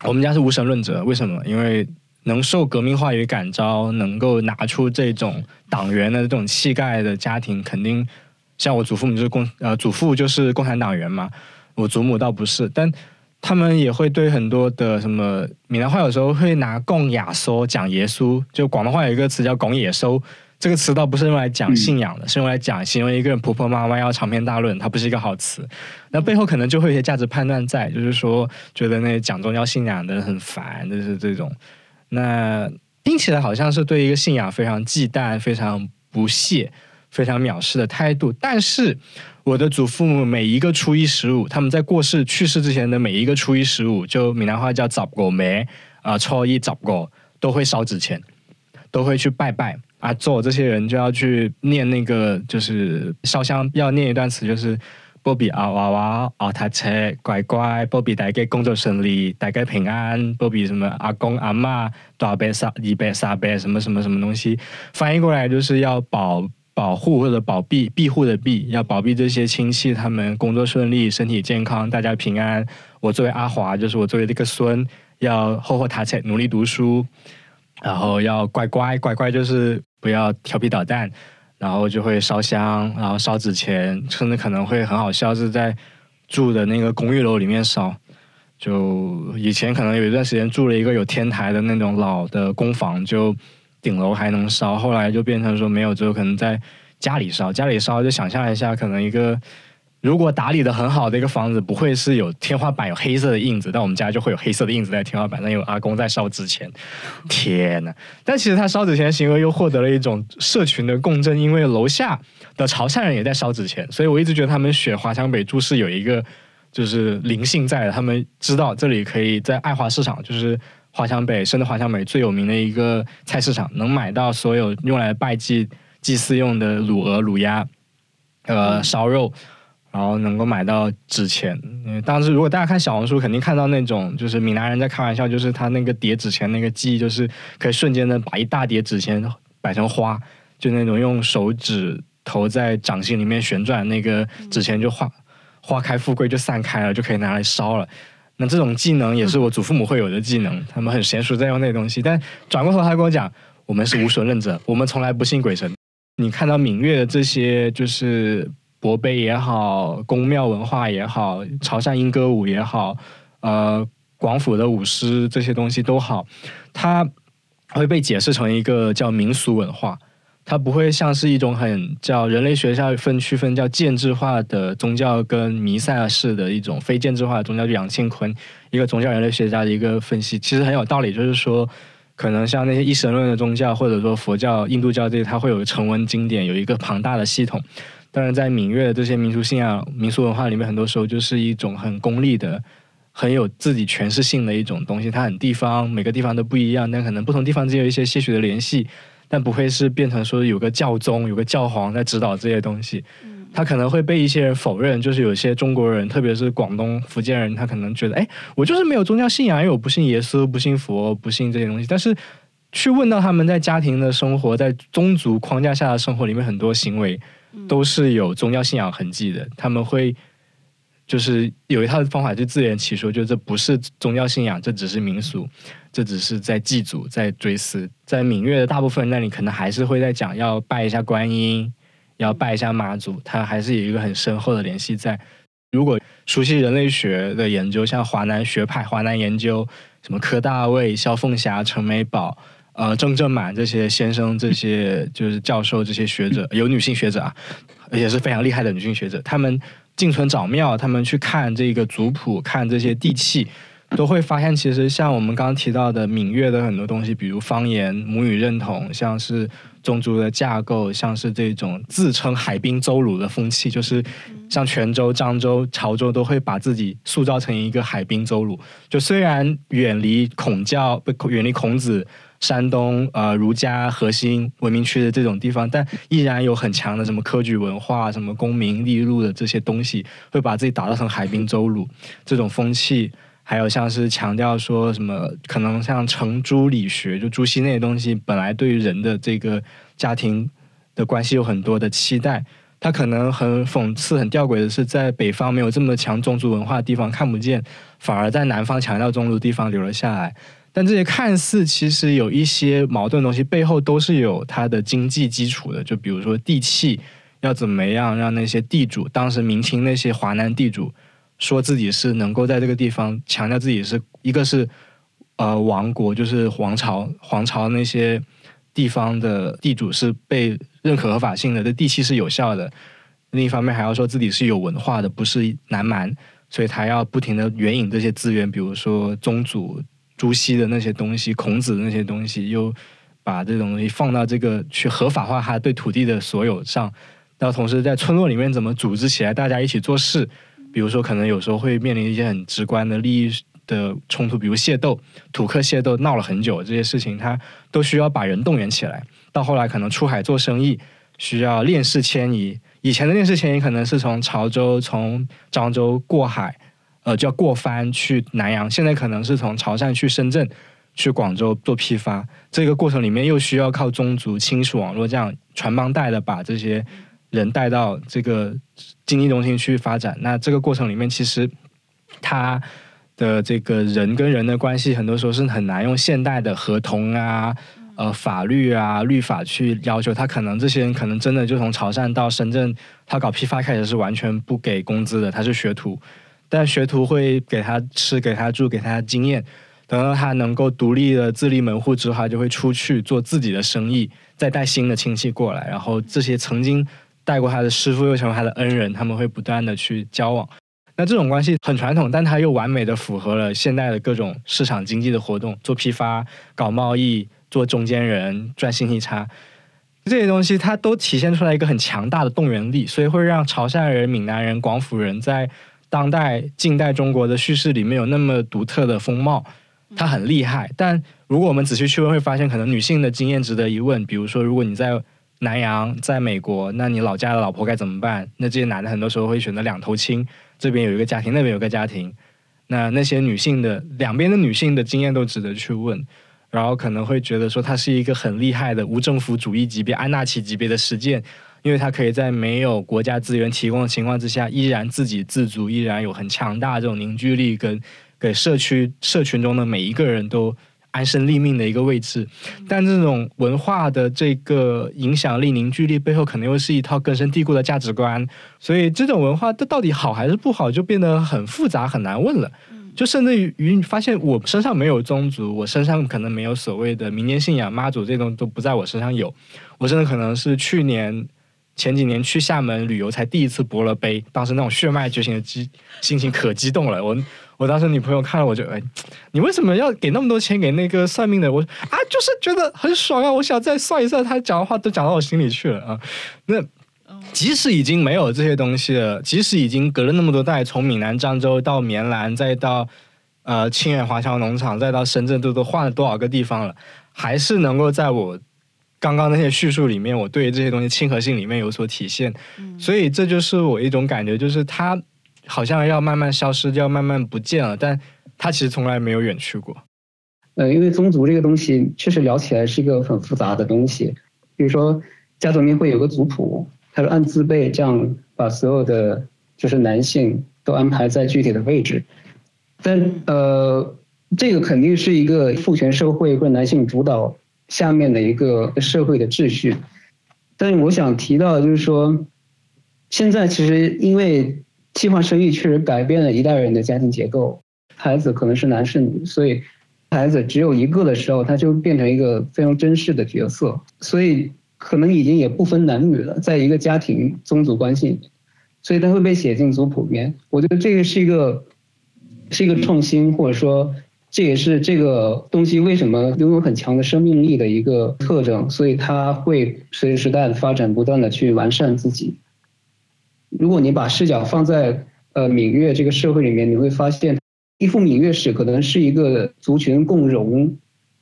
我们家是无神论者，为什么？因为能受革命话语感召，能够拿出这种党员的这种气概的家庭，肯定像我祖父母就是共呃祖父就是共产党员嘛，我祖母倒不是，但他们也会对很多的什么闽南话有时候会拿共雅说讲耶稣，就广东话有一个词叫拱野收，这个词倒不是用来讲信仰的，是用来讲形容一个人婆婆妈妈要长篇大论，它不是一个好词。那背后可能就会有些价值判断在，就是说觉得那讲宗教信仰的人很烦，就是这种。那听起来好像是对一个信仰非常忌惮、非常不屑、非常藐视的态度。但是我的祖父母每一个初一十五，他们在过世去世之前的每一个初一十五，就闽南话叫早过梅啊，初一早过都会烧纸钱，都会去拜拜啊。做这些人就要去念那个，就是烧香要念一段词，就是。波比啊娃娃啊他车乖乖，波比大家工作顺利，大家平安。波比什么阿公阿妈大伯三二伯三伯什么什么什么东西，翻译过来就是要保保护或者保庇庇护的庇，要保庇这些亲戚他们工作顺利，身体健康，大家平安。我作为阿华，就是我作为这个孙，要厚厚塔车努力读书，然后要乖乖乖乖，就是不要调皮捣蛋。然后就会烧香，然后烧纸钱，甚至可能会很好笑，是在住的那个公寓楼里面烧。就以前可能有一段时间住了一个有天台的那种老的公房，就顶楼还能烧，后来就变成说没有，只有可能在家里烧。家里烧就想象一下，可能一个如果打理的很好的一个房子，不会是有天花板有黑色的印子，但我们家就会有黑色的印子在天花板上，因为阿公在烧纸钱。天呐！(laughs) 但其实他烧纸钱的行为又获得了一种社群的共振，因为楼下的潮汕人也在烧纸钱，所以我一直觉得他们选华强北住是有一个就是灵性在的，他们知道这里可以在爱华市场，就是。华强北，深的华强北最有名的一个菜市场，能买到所有用来拜祭祭祀用的卤鹅、卤鸭，呃，烧肉，然后能够买到纸钱。当时如果大家看小红书，肯定看到那种就是闽南人在开玩笑，就是他那个叠纸钱那个技艺，就是可以瞬间的把一大叠纸钱摆成花，就那种用手指头在掌心里面旋转，那个纸钱就花花开富贵就散开了，就可以拿来烧了。那这种技能也是我祖父母会有的技能，(laughs) 他们很娴熟在用那些东西。但转过头，他跟我讲，我们是无神论者，我们从来不信鬼神。你看到闽粤的这些，就是博碑也好，宫庙文化也好，潮汕莺歌舞也好，呃，广府的舞狮这些东西都好，它会被解释成一个叫民俗文化。它不会像是一种很叫人类学校分区分叫建制化的宗教跟弥赛式的一种非建制化的宗教。就杨庆坤一个宗教人类学家的一个分析，其实很有道理。就是说，可能像那些一神论的宗教，或者说佛教、印度教这些，它会有成文经典，有一个庞大的系统。当然，在闽粤的这些民俗信仰、民俗文化里面，很多时候就是一种很功利的、很有自己诠释性的一种东西。它很地方，每个地方都不一样，但可能不同地方之间有一些些许的联系。但不会是变成说有个教宗、有个教皇在指导这些东西，他可能会被一些人否认。就是有些中国人，特别是广东、福建人，他可能觉得，哎，我就是没有宗教信仰，因为我不信耶稣、不信佛、不信这些东西。但是去问到他们在家庭的生活，在宗族框架下的生活里面，很多行为都是有宗教信仰痕迹的。他们会就是有一套方法，就自圆其说，就这不是宗教信仰，这只是民俗。这只是在祭祖，在追思，在闽粤的大部分那里，可能还是会在讲要拜一下观音，要拜一下妈祖，它还是有一个很深厚的联系在。如果熟悉人类学的研究，像华南学派、华南研究，什么柯大卫、萧凤霞、陈美宝、呃郑正满这些先生，这些就是教授，这些学者，有女性学者啊，也是非常厉害的女性学者，他们进村找庙，他们去看这个族谱，看这些地契。都会发现，其实像我们刚刚提到的闽粤的很多东西，比如方言、母语认同，像是宗族的架构，像是这种自称海滨邹鲁的风气，就是像泉州、漳州、潮州都会把自己塑造成一个海滨邹鲁。就虽然远离孔教、不远离孔子、山东呃儒家核心文明区的这种地方，但依然有很强的什么科举文化、什么功名利禄的这些东西，会把自己打造成海滨邹鲁这种风气。还有像是强调说什么，可能像程朱理学，就朱熹那些东西，本来对于人的这个家庭的关系有很多的期待。他可能很讽刺、很吊诡的是，在北方没有这么强宗族文化的地方看不见，反而在南方强调宗族地方留了下来。但这些看似其实有一些矛盾的东西，背后都是有它的经济基础的。就比如说地契要怎么样让那些地主，当时明清那些华南地主。说自己是能够在这个地方强调自己是一个是呃王国，就是皇朝，皇朝那些地方的地主是被认可合法性的，这地契是有效的。另一方面还要说自己是有文化的，不是南蛮，所以他要不停的援引这些资源，比如说宗族朱熹的那些东西，孔子的那些东西，又把这种东西放到这个去合法化他对土地的所有上，然后同时在村落里面怎么组织起来，大家一起做事。比如说，可能有时候会面临一些很直观的利益的冲突，比如械斗、土客械斗闹了很久，这些事情他都需要把人动员起来。到后来可能出海做生意需要链式迁移，以前的链式迁移可能是从潮州、从漳州过海，呃，叫过番去南洋。现在可能是从潮汕去深圳、去广州做批发。这个过程里面又需要靠宗族亲属网络这样传帮带的把这些。人带到这个经济中心去发展，那这个过程里面，其实他的这个人跟人的关系，很多时候是很难用现代的合同啊、呃法律啊、律法去要求。他可能这些人可能真的就从潮汕到深圳，他搞批发开始是完全不给工资的，他是学徒，但学徒会给他吃、给他住、给他经验。等到他能够独立的自立门户之后，他就会出去做自己的生意，再带新的亲戚过来，然后这些曾经带过他的师傅又成为他的恩人，他们会不断的去交往。那这种关系很传统，但它又完美的符合了现代的各种市场经济的活动，做批发、搞贸易、做中间人、赚信息差。这些东西它都体现出来一个很强大的动员力，所以会让潮汕人、闽南人、广府人在当代、近代中国的叙事里面有那么独特的风貌，它很厉害。但如果我们仔细去问，会发现可能女性的经验值得一问。比如说，如果你在南洋、在美国，那你老家的老婆该怎么办？那这些男的很多时候会选择两头亲，这边有一个家庭，那边有个家庭。那那些女性的两边的女性的经验都值得去问。然后可能会觉得说，它是一个很厉害的无政府主义级别、安纳奇级别的实践，因为它可以在没有国家资源提供的情况之下，依然自给自足，依然有很强大这种凝聚力，跟给社区社群中的每一个人都安身立命的一个位置。但这种文化的这个影响力、凝聚力背后，可能又是一套根深蒂固的价值观。所以，这种文化它到底好还是不好，就变得很复杂、很难问了。就甚至于你发现我身上没有宗族，我身上可能没有所谓的民间信仰，妈祖这种都不在我身上有。我真的可能是去年前几年去厦门旅游才第一次博了杯，当时那种血脉觉醒的激心情可激动了。我我当时女朋友看了我就哎，你为什么要给那么多钱给那个算命的？我啊就是觉得很爽啊，我想再算一算，他讲的话都讲到我心里去了啊。那。即使已经没有这些东西了，即使已经隔了那么多代，从闽南漳州到绵兰，再到呃清远华侨农场，再到深圳，都都换了多少个地方了，还是能够在我刚刚那些叙述里面，我对这些东西亲和性里面有所体现。所以这就是我一种感觉，就是它好像要慢慢消失，要慢慢不见了，但它其实从来没有远去过。呃，因为宗族这个东西确实聊起来是一个很复杂的东西，比如说家族里面会有个族谱。它是按字辈这样把所有的就是男性都安排在具体的位置，但呃，这个肯定是一个父权社会或者男性主导下面的一个社会的秩序。但是我想提到的就是说，现在其实因为计划生育确实改变了一代人的家庭结构，孩子可能是男是女，所以孩子只有一个的时候，他就变成一个非常真实的角色，所以。可能已经也不分男女了，在一个家庭宗族关系，所以他会被写进族谱里面。我觉得这个是一个是一个创新，或者说这也是这个东西为什么拥有很强的生命力的一个特征。所以它会随着时代的发展不断的去完善自己。如果你把视角放在呃闽粤这个社会里面，你会发现一幅闽粤史可能是一个族群共荣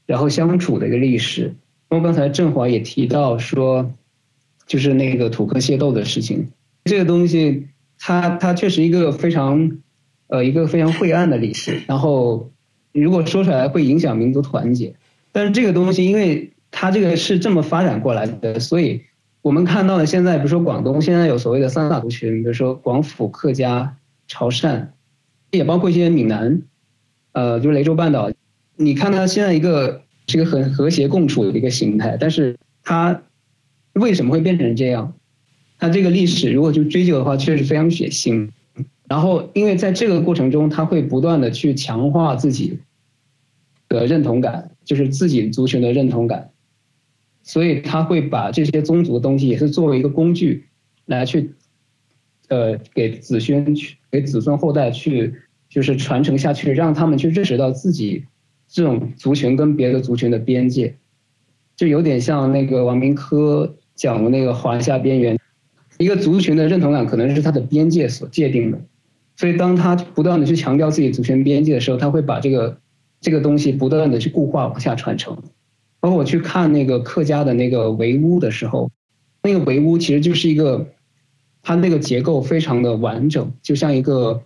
然后相处的一个历史。包括刚才郑华也提到说，就是那个土客械斗的事情，这个东西，它它确实一个非常，呃，一个非常晦暗的历史。然后，如果说出来会影响民族团结。但是这个东西，因为它这个是这么发展过来的，所以我们看到的现在，比如说广东现在有所谓的三大族群，比如说广府、客家、潮汕，也包括一些闽南，呃，就是雷州半岛。你看它现在一个。是一个很和谐共处的一个形态，但是它为什么会变成这样？它这个历史如果就追究的话，确实非常血腥。然后，因为在这个过程中，他会不断的去强化自己的认同感，就是自己族群的认同感，所以他会把这些宗族的东西也是作为一个工具来去，呃，给子孙去给子孙后代去就是传承下去，让他们去认识到自己。这种族群跟别的族群的边界，就有点像那个王明科讲的那个华夏边缘，一个族群的认同感可能是它的边界所界定的，所以当他不断的去强调自己族群边界的时候，他会把这个这个东西不断的去固化往下传承。包括我去看那个客家的那个围屋的时候，那个围屋其实就是一个，它那个结构非常的完整，就像一个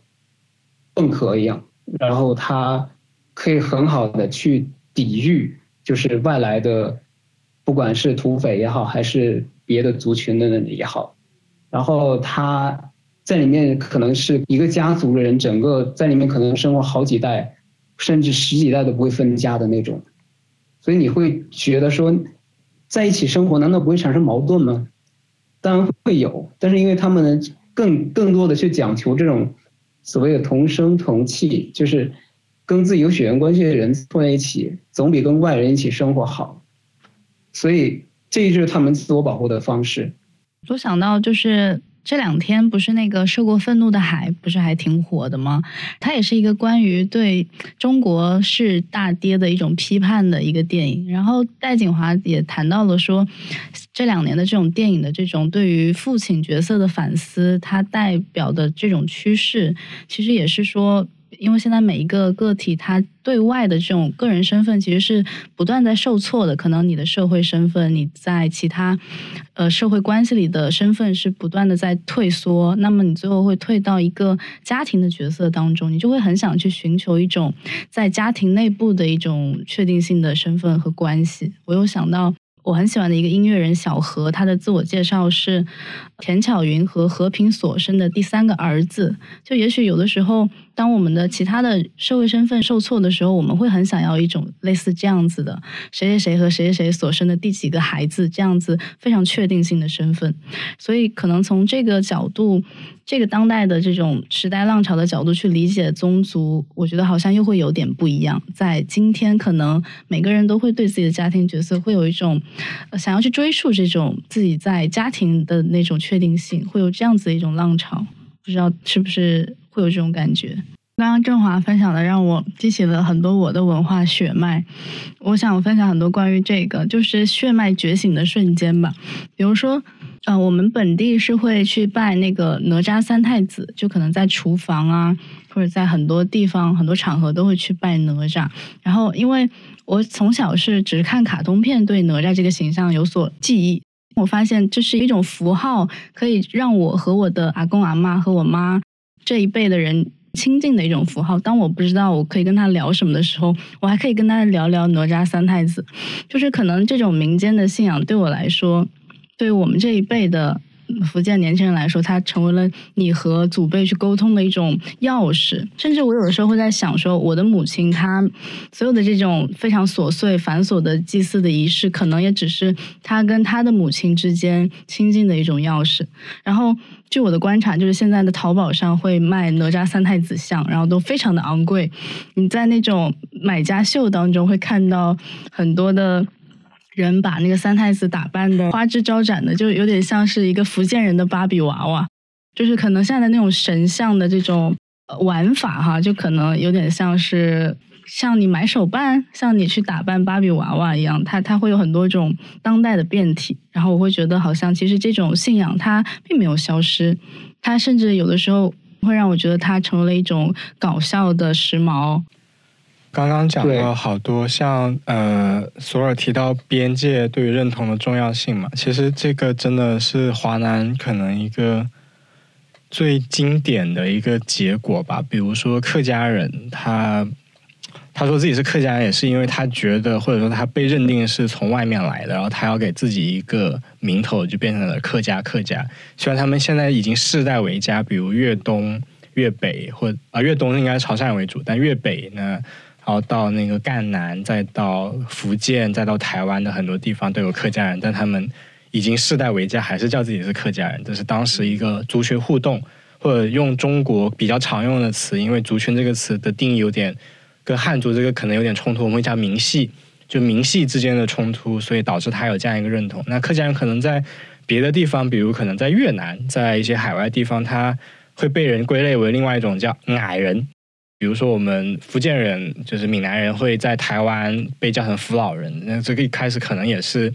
蚌壳一样，然后它。可以很好的去抵御，就是外来的，不管是土匪也好，还是别的族群的人也好，然后他在里面可能是一个家族的人，整个在里面可能生活好几代，甚至十几代都不会分家的那种，所以你会觉得说，在一起生活难道不会产生矛盾吗？当然会有，但是因为他们更更多的去讲求这种所谓的同声同气，就是。跟自己有血缘关系的人混在一起，总比跟外人一起生活好。所以，这就是他们自我保护的方式。我想到就是。这两天不是那个受过愤怒的海，不是还挺火的吗？它也是一个关于对中国式大跌的一种批判的一个电影。然后戴景华也谈到了说，这两年的这种电影的这种对于父亲角色的反思，它代表的这种趋势，其实也是说。因为现在每一个个体，他对外的这种个人身份其实是不断在受挫的。可能你的社会身份，你在其他呃社会关系里的身份是不断的在退缩。那么你最后会退到一个家庭的角色当中，你就会很想去寻求一种在家庭内部的一种确定性的身份和关系。我又想到。我很喜欢的一个音乐人小何，他的自我介绍是田巧云和和平所生的第三个儿子。就也许有的时候，当我们的其他的社会身份受挫的时候，我们会很想要一种类似这样子的谁谁谁和谁谁谁所生的第几个孩子这样子非常确定性的身份。所以，可能从这个角度。这个当代的这种时代浪潮的角度去理解宗族，我觉得好像又会有点不一样。在今天，可能每个人都会对自己的家庭角色会有一种想要去追溯这种自己在家庭的那种确定性，会有这样子的一种浪潮。不知道是不是会有这种感觉？刚刚郑华分享的让我激起了很多我的文化血脉。我想分享很多关于这个，就是血脉觉醒的瞬间吧。比如说。呃，我们本地是会去拜那个哪吒三太子，就可能在厨房啊，或者在很多地方、很多场合都会去拜哪吒。然后，因为我从小是只看卡通片，对哪吒这个形象有所记忆。我发现这是一种符号，可以让我和我的阿公阿妈和我妈这一辈的人亲近的一种符号。当我不知道我可以跟他聊什么的时候，我还可以跟他聊聊哪吒三太子。就是可能这种民间的信仰对我来说。对于我们这一辈的福建年轻人来说，它成为了你和祖辈去沟通的一种钥匙。甚至我有的时候会在想，说我的母亲她所有的这种非常琐碎繁琐的祭祀的仪式，可能也只是她跟她的母亲之间亲近的一种钥匙。然后，据我的观察，就是现在的淘宝上会卖哪吒三太子像，然后都非常的昂贵。你在那种买家秀当中会看到很多的。人把那个三太子打扮的花枝招展的，就有点像是一个福建人的芭比娃娃，就是可能现在的那种神像的这种玩法哈，就可能有点像是像你买手办，像你去打扮芭比娃娃一样，它它会有很多种当代的变体。然后我会觉得，好像其实这种信仰它并没有消失，它甚至有的时候会让我觉得它成为了一种搞笑的时髦。刚刚讲了好多，像呃，索尔提到边界对于认同的重要性嘛，其实这个真的是华南可能一个最经典的一个结果吧。比如说客家人，他他说自己是客家人，也是因为他觉得或者说他被认定是从外面来的，然后他要给自己一个名头，就变成了客家客家。虽然他们现在已经世代为家，比如粤东、粤北或啊粤东应该是潮汕为主，但粤北呢？然后到那个赣南，再到福建，再到台湾的很多地方都有客家人，但他们已经世代为家，还是叫自己是客家人。这是当时一个族群互动，或者用中国比较常用的词，因为族群这个词的定义有点跟汉族这个可能有点冲突，我们会叫民系，就民系之间的冲突，所以导致他有这样一个认同。那客家人可能在别的地方，比如可能在越南，在一些海外地方，他会被人归类为另外一种叫矮人。比如说，我们福建人就是闽南人会在台湾被叫成“福老人”，那这个一开始可能也是，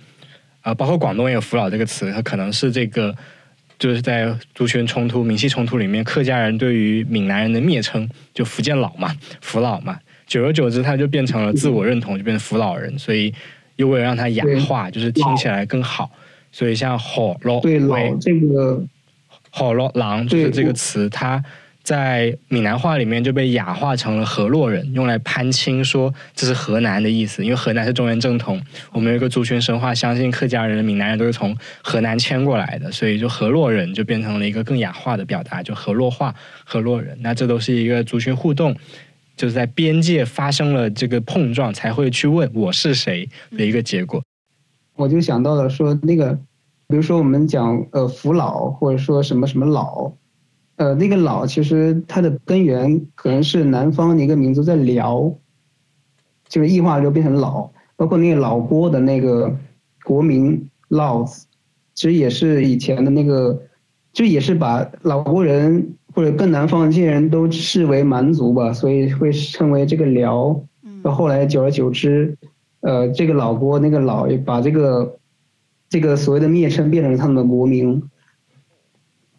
啊，包括广东也有“福老”这个词，它可能是这个就是在族群冲突、民系冲突里面，客家人对于闽南人的蔑称，就福建佬嘛，福老嘛，久而久之，它就变成了自我认同，就变成“福老人”，所以又为了让它雅化，就是听起来更好，所以像“火落”对老这个“火落狼”就是这个词，它。在闽南话里面就被雅化成了河洛人，用来攀亲，说这是河南的意思。因为河南是中原正统，我们有一个族群神话，相信客家人、闽南人都是从河南迁过来的，所以就河洛人就变成了一个更雅化的表达，就河洛话、河洛人。那这都是一个族群互动，就是在边界发生了这个碰撞，才会去问我是谁的一个结果。我就想到了说那个，比如说我们讲呃扶老，或者说什么什么老。呃，那个老其实它的根源可能是南方的一个民族在辽，就是异化就变成老，包括那个老郭的那个国名老子，其实也是以前的那个，就也是把老国人或者更南方的这些人都视为蛮族吧，所以会称为这个辽。到后来久而久之，呃，这个老郭那个老也把这个这个所谓的蔑称变成了他们的国名。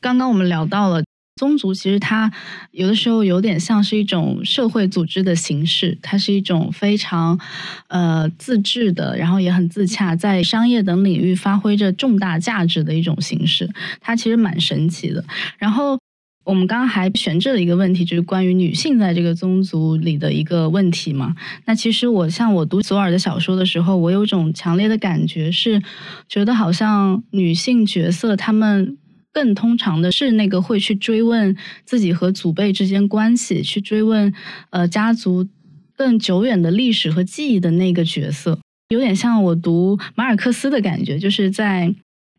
刚刚我们聊到了。宗族其实它有的时候有点像是一种社会组织的形式，它是一种非常呃自治的，然后也很自洽，在商业等领域发挥着重大价值的一种形式。它其实蛮神奇的。然后我们刚刚还悬置了一个问题，就是关于女性在这个宗族里的一个问题嘛。那其实我像我读索尔的小说的时候，我有种强烈的感觉是，觉得好像女性角色她们。更通常的是那个会去追问自己和祖辈之间关系，去追问呃家族更久远的历史和记忆的那个角色，有点像我读马尔克斯的感觉，就是在《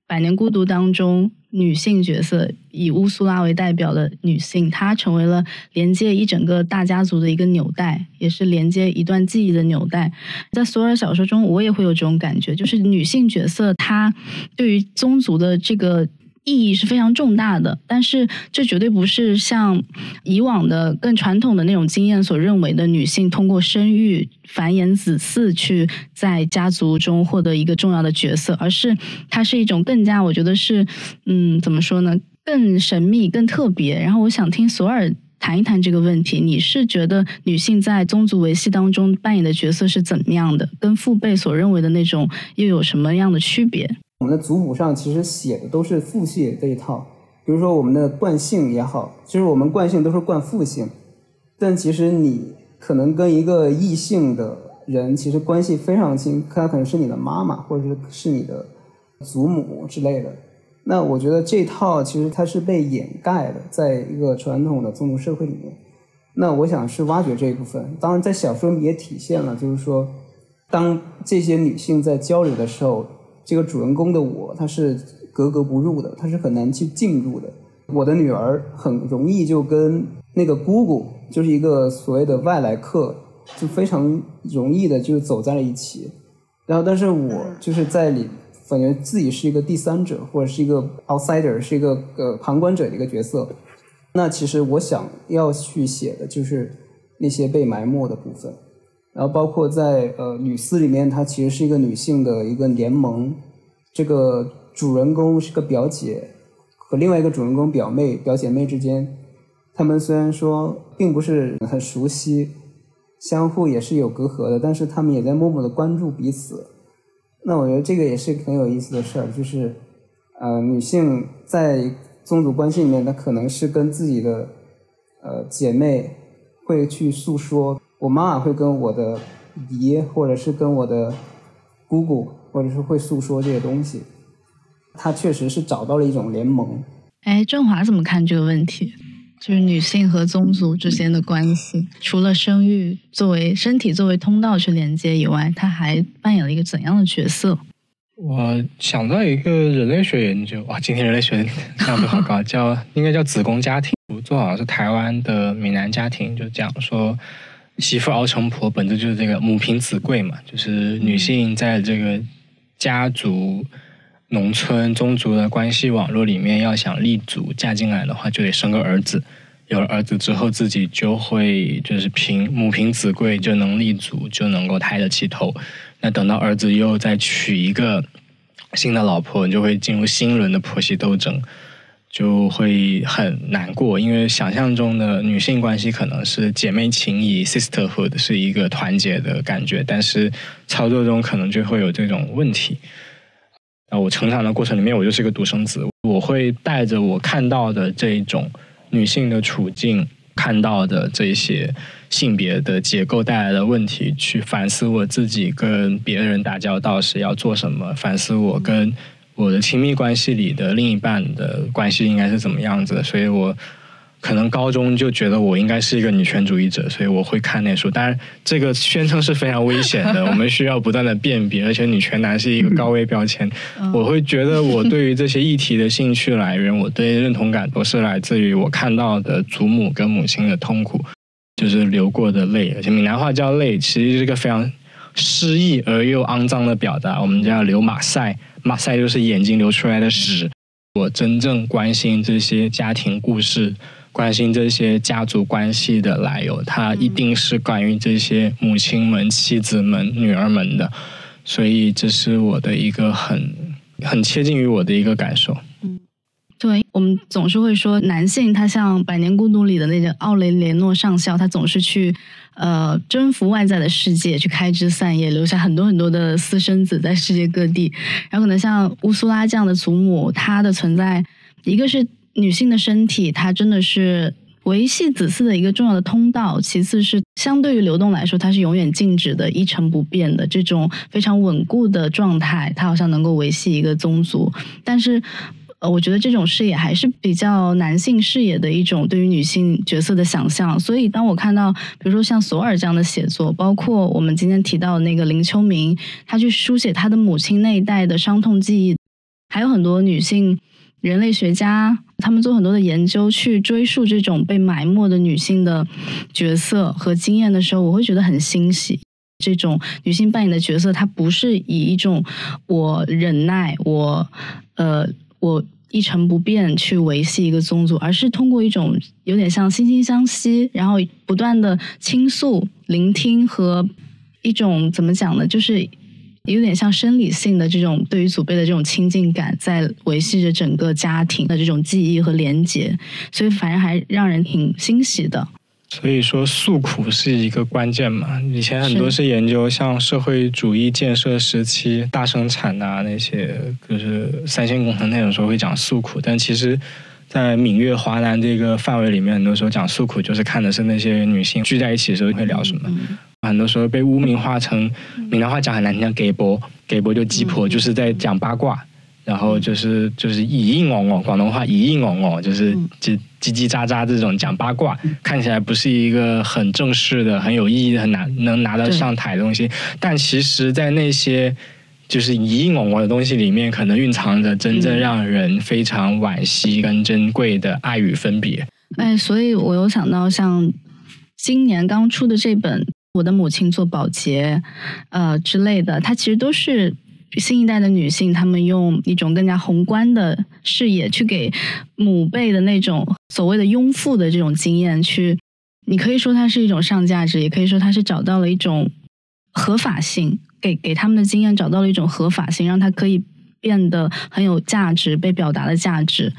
百年孤独》当中，女性角色以乌苏拉为代表的女性，她成为了连接一整个大家族的一个纽带，也是连接一段记忆的纽带。在索尔小说中，我也会有这种感觉，就是女性角色她对于宗族的这个。意义是非常重大的，但是这绝对不是像以往的更传统的那种经验所认为的女性通过生育繁衍子嗣去在家族中获得一个重要的角色，而是它是一种更加我觉得是嗯怎么说呢更神秘更特别。然后我想听索尔谈一谈这个问题，你是觉得女性在宗族维系当中扮演的角色是怎么样的？跟父辈所认为的那种又有什么样的区别？我们的族谱上其实写的都是父系这一套，比如说我们的惯性也好，其实我们惯性都是惯父性，但其实你可能跟一个异性的人其实关系非常亲，他可能是你的妈妈或者是是你的祖母之类的。那我觉得这套其实它是被掩盖的，在一个传统的宗族社会里面。那我想是挖掘这一部分，当然在小说里也体现了，就是说当这些女性在交流的时候。这个主人公的我，他是格格不入的，他是很难去进入的。我的女儿很容易就跟那个姑姑，就是一个所谓的外来客，就非常容易的就走在了一起。然后，但是我就是在里感觉自己是一个第三者，或者是一个 outsider，是一个呃旁观者的一个角色。那其实我想要去写的就是那些被埋没的部分。然后包括在呃女四里面，她其实是一个女性的一个联盟。这个主人公是个表姐，和另外一个主人公表妹、表姐妹之间，他们虽然说并不是很熟悉，相互也是有隔阂的，但是他们也在默默的关注彼此。那我觉得这个也是很有意思的事儿，就是呃女性在宗族关系里面，她可能是跟自己的呃姐妹会去诉说。我妈妈会跟我的姨，或者是跟我的姑姑，或者是会诉说这些东西。她确实是找到了一种联盟。哎，振华怎么看这个问题？就是女性和宗族之间的关系，除了生育作为身体作为通道去连接以外，它还扮演了一个怎样的角色？我想到一个人类学研究，哇，今天人类学 (laughs) 亮度好搞，叫应该叫子宫家庭，做好像是台湾的闽南家庭，就讲说。媳妇熬成婆，本质就是这个母凭子贵嘛，就是女性在这个家族、农村、宗族的关系网络里面，要想立足，嫁进来的话，就得生个儿子。有了儿子之后，自己就会就是凭母凭子贵，就能立足，就能够抬得起头。那等到儿子又再娶一个新的老婆，你就会进入新一轮的婆媳斗争。就会很难过，因为想象中的女性关系可能是姐妹情谊 （sisterhood） 是一个团结的感觉，但是操作中可能就会有这种问题。啊，我成长的过程里面，我就是一个独生子，我会带着我看到的这种女性的处境，看到的这些性别的结构带来的问题，去反思我自己跟别人打交道时要做什么，反思我跟。我的亲密关系里的另一半的关系应该是怎么样子的？所以我可能高中就觉得我应该是一个女权主义者，所以我会看那书。当然，这个宣称是非常危险的，(laughs) 我们需要不断的辨别。而且，女权男是一个高危标签。我会觉得，我对于这些议题的兴趣来源，我对认同感都是来自于我看到的祖母跟母亲的痛苦，就是流过的泪。而且，闽南话叫泪，其实是一个非常诗意而又肮脏的表达。我们叫流马赛，马赛就是眼睛流出来的屎。我真正关心这些家庭故事。关心这些家族关系的来由，它一定是关于这些母亲们、妻子们、女儿们的，所以这是我的一个很很切近于我的一个感受。对我们总是会说，男性他像《百年孤独》里的那个奥雷连诺上校，他总是去呃征服外在的世界，去开枝散叶，留下很多很多的私生子在世界各地。然后可能像乌苏拉这样的祖母，她的存在，一个是。女性的身体，它真的是维系子嗣的一个重要的通道。其次是相对于流动来说，它是永远静止的、一成不变的这种非常稳固的状态，它好像能够维系一个宗族。但是，呃，我觉得这种视野还是比较男性视野的一种对于女性角色的想象。所以，当我看到，比如说像索尔这样的写作，包括我们今天提到的那个林秋明，他去书写他的母亲那一代的伤痛记忆，还有很多女性。人类学家他们做很多的研究，去追溯这种被埋没的女性的角色和经验的时候，我会觉得很欣喜。这种女性扮演的角色，它不是以一种我忍耐、我呃我一成不变去维系一个宗族，而是通过一种有点像惺惺相惜，然后不断的倾诉、聆听和一种怎么讲呢？就是。有点像生理性的这种对于祖辈的这种亲近感，在维系着整个家庭的这种记忆和连结，所以反正还让人挺欣喜的。所以说诉苦是一个关键嘛？以前很多是研究像社会主义建设时期大生产啊那些，就是三线工程那种时候会讲诉苦，但其实，在闽粤华南这个范围里面，很多时候讲诉苦就是看的是那些女性聚在一起的时候会聊什么。很多时候被污名化成闽南话讲很难听，叫给婆，给婆就鸡婆，就是在讲八卦，然后就是就是咿咿哦哦，广东话咿咿哦哦，就是叽叽叽喳喳这种讲八卦，看起来不是一个很正式的、很有意义、很拿能拿得上台的东西，但其实，在那些就是咿咿哦哦的东西里面，可能蕴藏着真正让人非常惋惜跟珍贵的爱与分别。哎，所以我有想到，像今年刚出的这本。我的母亲做保洁，呃之类的，它其实都是新一代的女性，她们用一种更加宏观的视野去给母辈的那种所谓的拥护的这种经验，去，你可以说它是一种上价值，也可以说它是找到了一种合法性，给给他们的经验找到了一种合法性，让它可以变得很有价值，被表达的价值。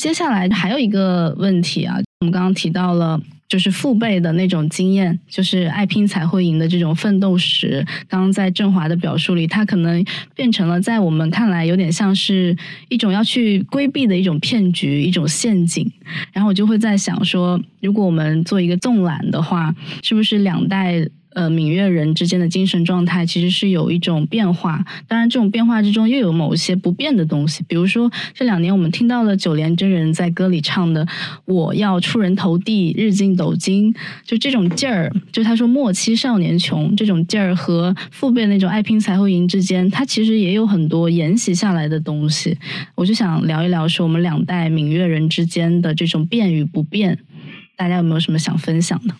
接下来还有一个问题啊，我们刚刚提到了。就是父辈的那种经验，就是爱拼才会赢的这种奋斗史。刚刚在振华的表述里，他可能变成了在我们看来有点像是一种要去规避的一种骗局、一种陷阱。然后我就会在想说，如果我们做一个纵览的话，是不是两代？呃，闽粤人之间的精神状态其实是有一种变化，当然这种变化之中又有某些不变的东西。比如说这两年我们听到了九连真人在歌里唱的“我要出人头地，日进斗金”，就这种劲儿，就他说末期少年穷这种劲儿和父辈那种爱拼才会赢之间，它其实也有很多沿袭下来的东西。我就想聊一聊说我们两代闽粤人之间的这种变与不变，大家有没有什么想分享的？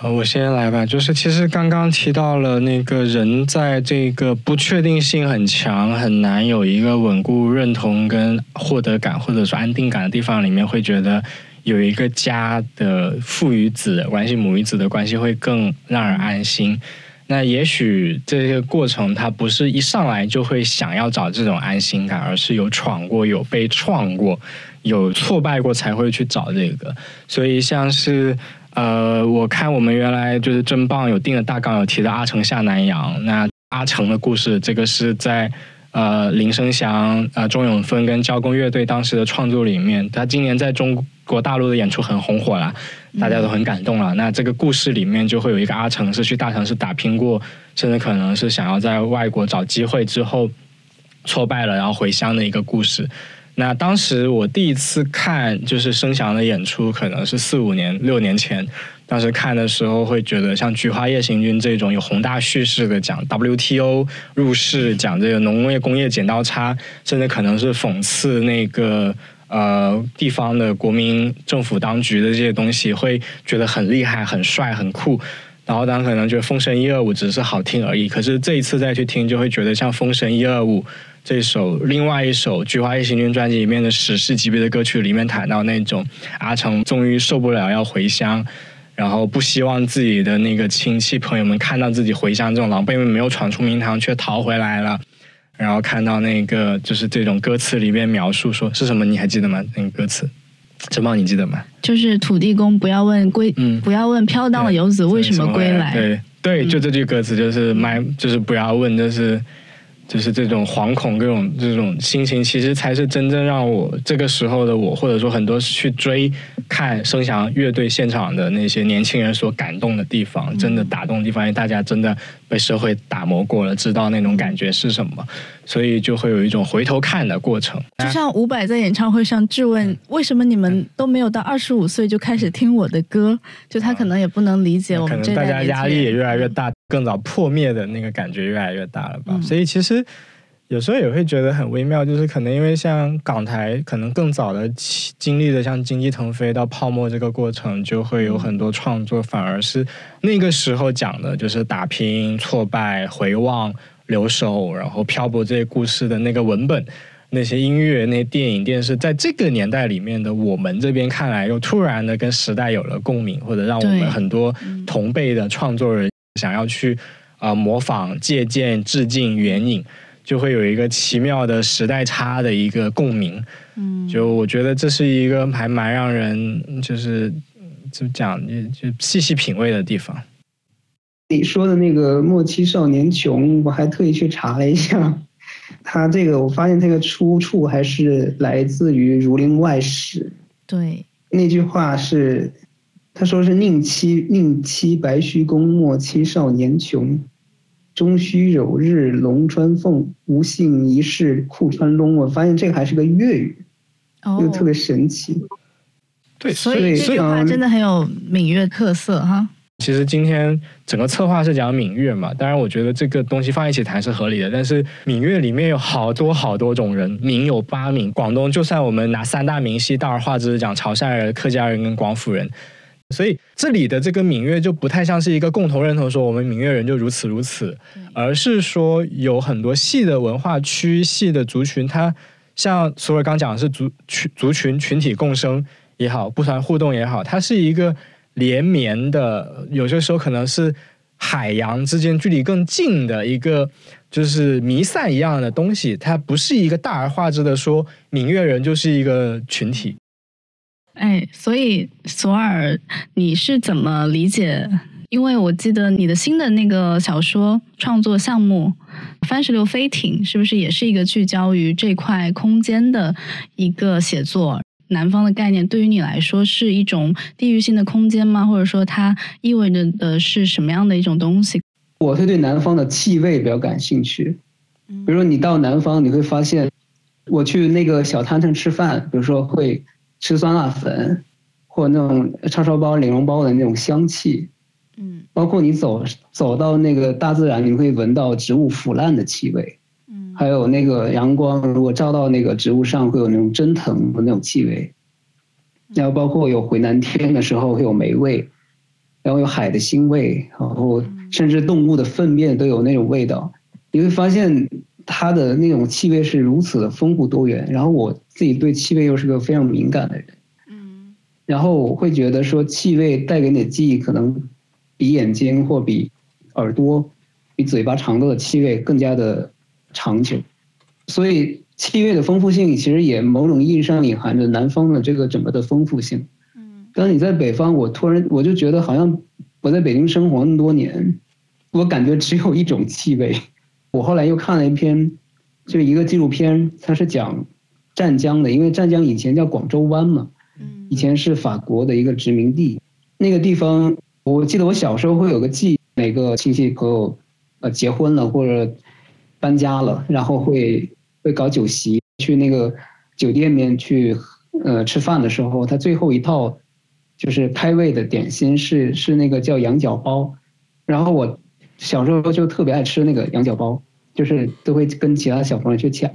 呃，我先来吧。就是其实刚刚提到了那个人在这个不确定性很强、很难有一个稳固认同跟获得感或者说安定感的地方里面，会觉得有一个家的父与子关系、母与子的关系会更让人安心。那也许这个过程它不是一上来就会想要找这种安心感，而是有闯过、有被创过、有挫败过才会去找这个。所以像是。呃，我看我们原来就是真棒，有定的大纲，有提到阿城下南洋。那阿城的故事，这个是在呃林生祥、呃钟永芬跟交工乐队当时的创作里面。他今年在中国大陆的演出很红火了，大家都很感动了。那这个故事里面就会有一个阿城是去大城市打拼过，甚至可能是想要在外国找机会之后挫败了，然后回乡的一个故事。那当时我第一次看就是声翔的演出，可能是四五年、六年前。当时看的时候会觉得，像《菊花夜行军》这种有宏大叙事的，讲 WTO 入世，讲这个农业工业剪刀差，甚至可能是讽刺那个呃地方的国民政府当局的这些东西，会觉得很厉害、很帅、很酷。然后当时可能觉得《封神一二五》只是好听而已，可是这一次再去听，就会觉得像《封神一二五》这首，另外一首《菊花夜行军》专辑里面的史诗级别的歌曲里面谈到那种阿成终于受不了要回乡。然后不希望自己的那个亲戚朋友们看到自己回乡这种狼狈，没有闯出名堂却逃回来了。然后看到那个就是这种歌词里面描述说是什么，你还记得吗？那个歌词，陈茂你记得吗？就是土地公不要问归，嗯，不要问飘荡的游子为什么归来。对对，就这句歌词就是 my，，就是不要问，就是。就是这种惶恐、各种这种心情，其实才是真正让我这个时候的我，或者说很多去追看声响乐队现场的那些年轻人所感动的地方，真的打动的地方，因为大家真的被社会打磨过了，知道那种感觉是什么。所以就会有一种回头看的过程，就像伍佰在演唱会上质问：“为什么你们都没有到二十五岁就开始听我的歌？”就他可能也不能理解我们这代。大家压力也越来越大，更早破灭的那个感觉越来越大了吧？所以其实有时候也会觉得很微妙，就是可能因为像港台，可能更早的经历的像经济腾飞到泡沫这个过程，就会有很多创作，反而是那个时候讲的就是打拼、挫败、回望。留守，然后漂泊这些故事的那个文本，那些音乐，那些电影、电视，在这个年代里面的我们这边看来，又突然的跟时代有了共鸣，或者让我们很多同辈的创作人想要去啊模仿、借鉴、致敬、援引，就会有一个奇妙的时代差的一个共鸣。嗯，就我觉得这是一个还蛮让人就是怎么讲，就细细品味的地方。你说的那个莫欺少年穷，我还特意去查了一下，(laughs) 他这个我发现这个出处还是来自于《儒林外史》。对，那句话是，他说是宁欺宁欺白须公，莫欺少年穷，终须有日龙穿凤，无幸一世裤穿窿。我发现这个还是个粤语，又特别神奇。对，所以这句话真的很有闽粤特色哈。其实今天整个策划是讲闽粤嘛，当然我觉得这个东西放一起谈是合理的。但是闽粤里面有好多好多种人，闽有八闽，广东就算我们拿三大闽系大而化之讲潮汕人、客家人跟广府人，所以这里的这个闽粤就不太像是一个共同认同说我们闽粤人就如此如此，而是说有很多系的文化区、系的族群，它像苏尔刚讲的是族群族群群体共生也好，不团互动也好，它是一个。连绵的，有些时候可能是海洋之间距离更近的一个，就是弥散一样的东西。它不是一个大而化之的说，闽粤人就是一个群体。哎，所以索尔，你是怎么理解？因为我记得你的新的那个小说创作项目《番石榴飞艇》，是不是也是一个聚焦于这块空间的一个写作？南方的概念对于你来说是一种地域性的空间吗？或者说它意味着的是什么样的一种东西？我会对南方的气味比较感兴趣。比如说你到南方，你会发现，我去那个小摊摊吃饭，比如说会吃酸辣粉，或那种叉烧包、领蓉包的那种香气。嗯，包括你走走到那个大自然，你会闻到植物腐烂的气味。嗯还有那个阳光，如果照到那个植物上，会有那种蒸腾的那种气味。然后包括有回南天的时候会有霉味，然后有海的腥味，然后甚至动物的粪便都有那种味道。你会发现它的那种气味是如此的丰富多元。然后我自己对气味又是个非常敏感的人，嗯，然后我会觉得说气味带给你的记忆可能比眼睛或比耳朵、比嘴巴尝到的气味更加的。长久，所以气味的丰富性其实也某种意义上隐含着南方的这个整个的丰富性。嗯，当你在北方，我突然我就觉得好像我在北京生活那么多年，我感觉只有一种气味。我后来又看了一篇，就一个纪录片，它是讲湛江的，因为湛江以前叫广州湾嘛，嗯，以前是法国的一个殖民地。那个地方，我记得我小时候会有个记，哪个亲戚朋友呃结婚了或者。搬家了，然后会会搞酒席，去那个酒店面去呃吃饭的时候，他最后一套就是开胃的点心是是那个叫羊角包，然后我小时候就特别爱吃那个羊角包，就是都会跟其他小朋友去抢，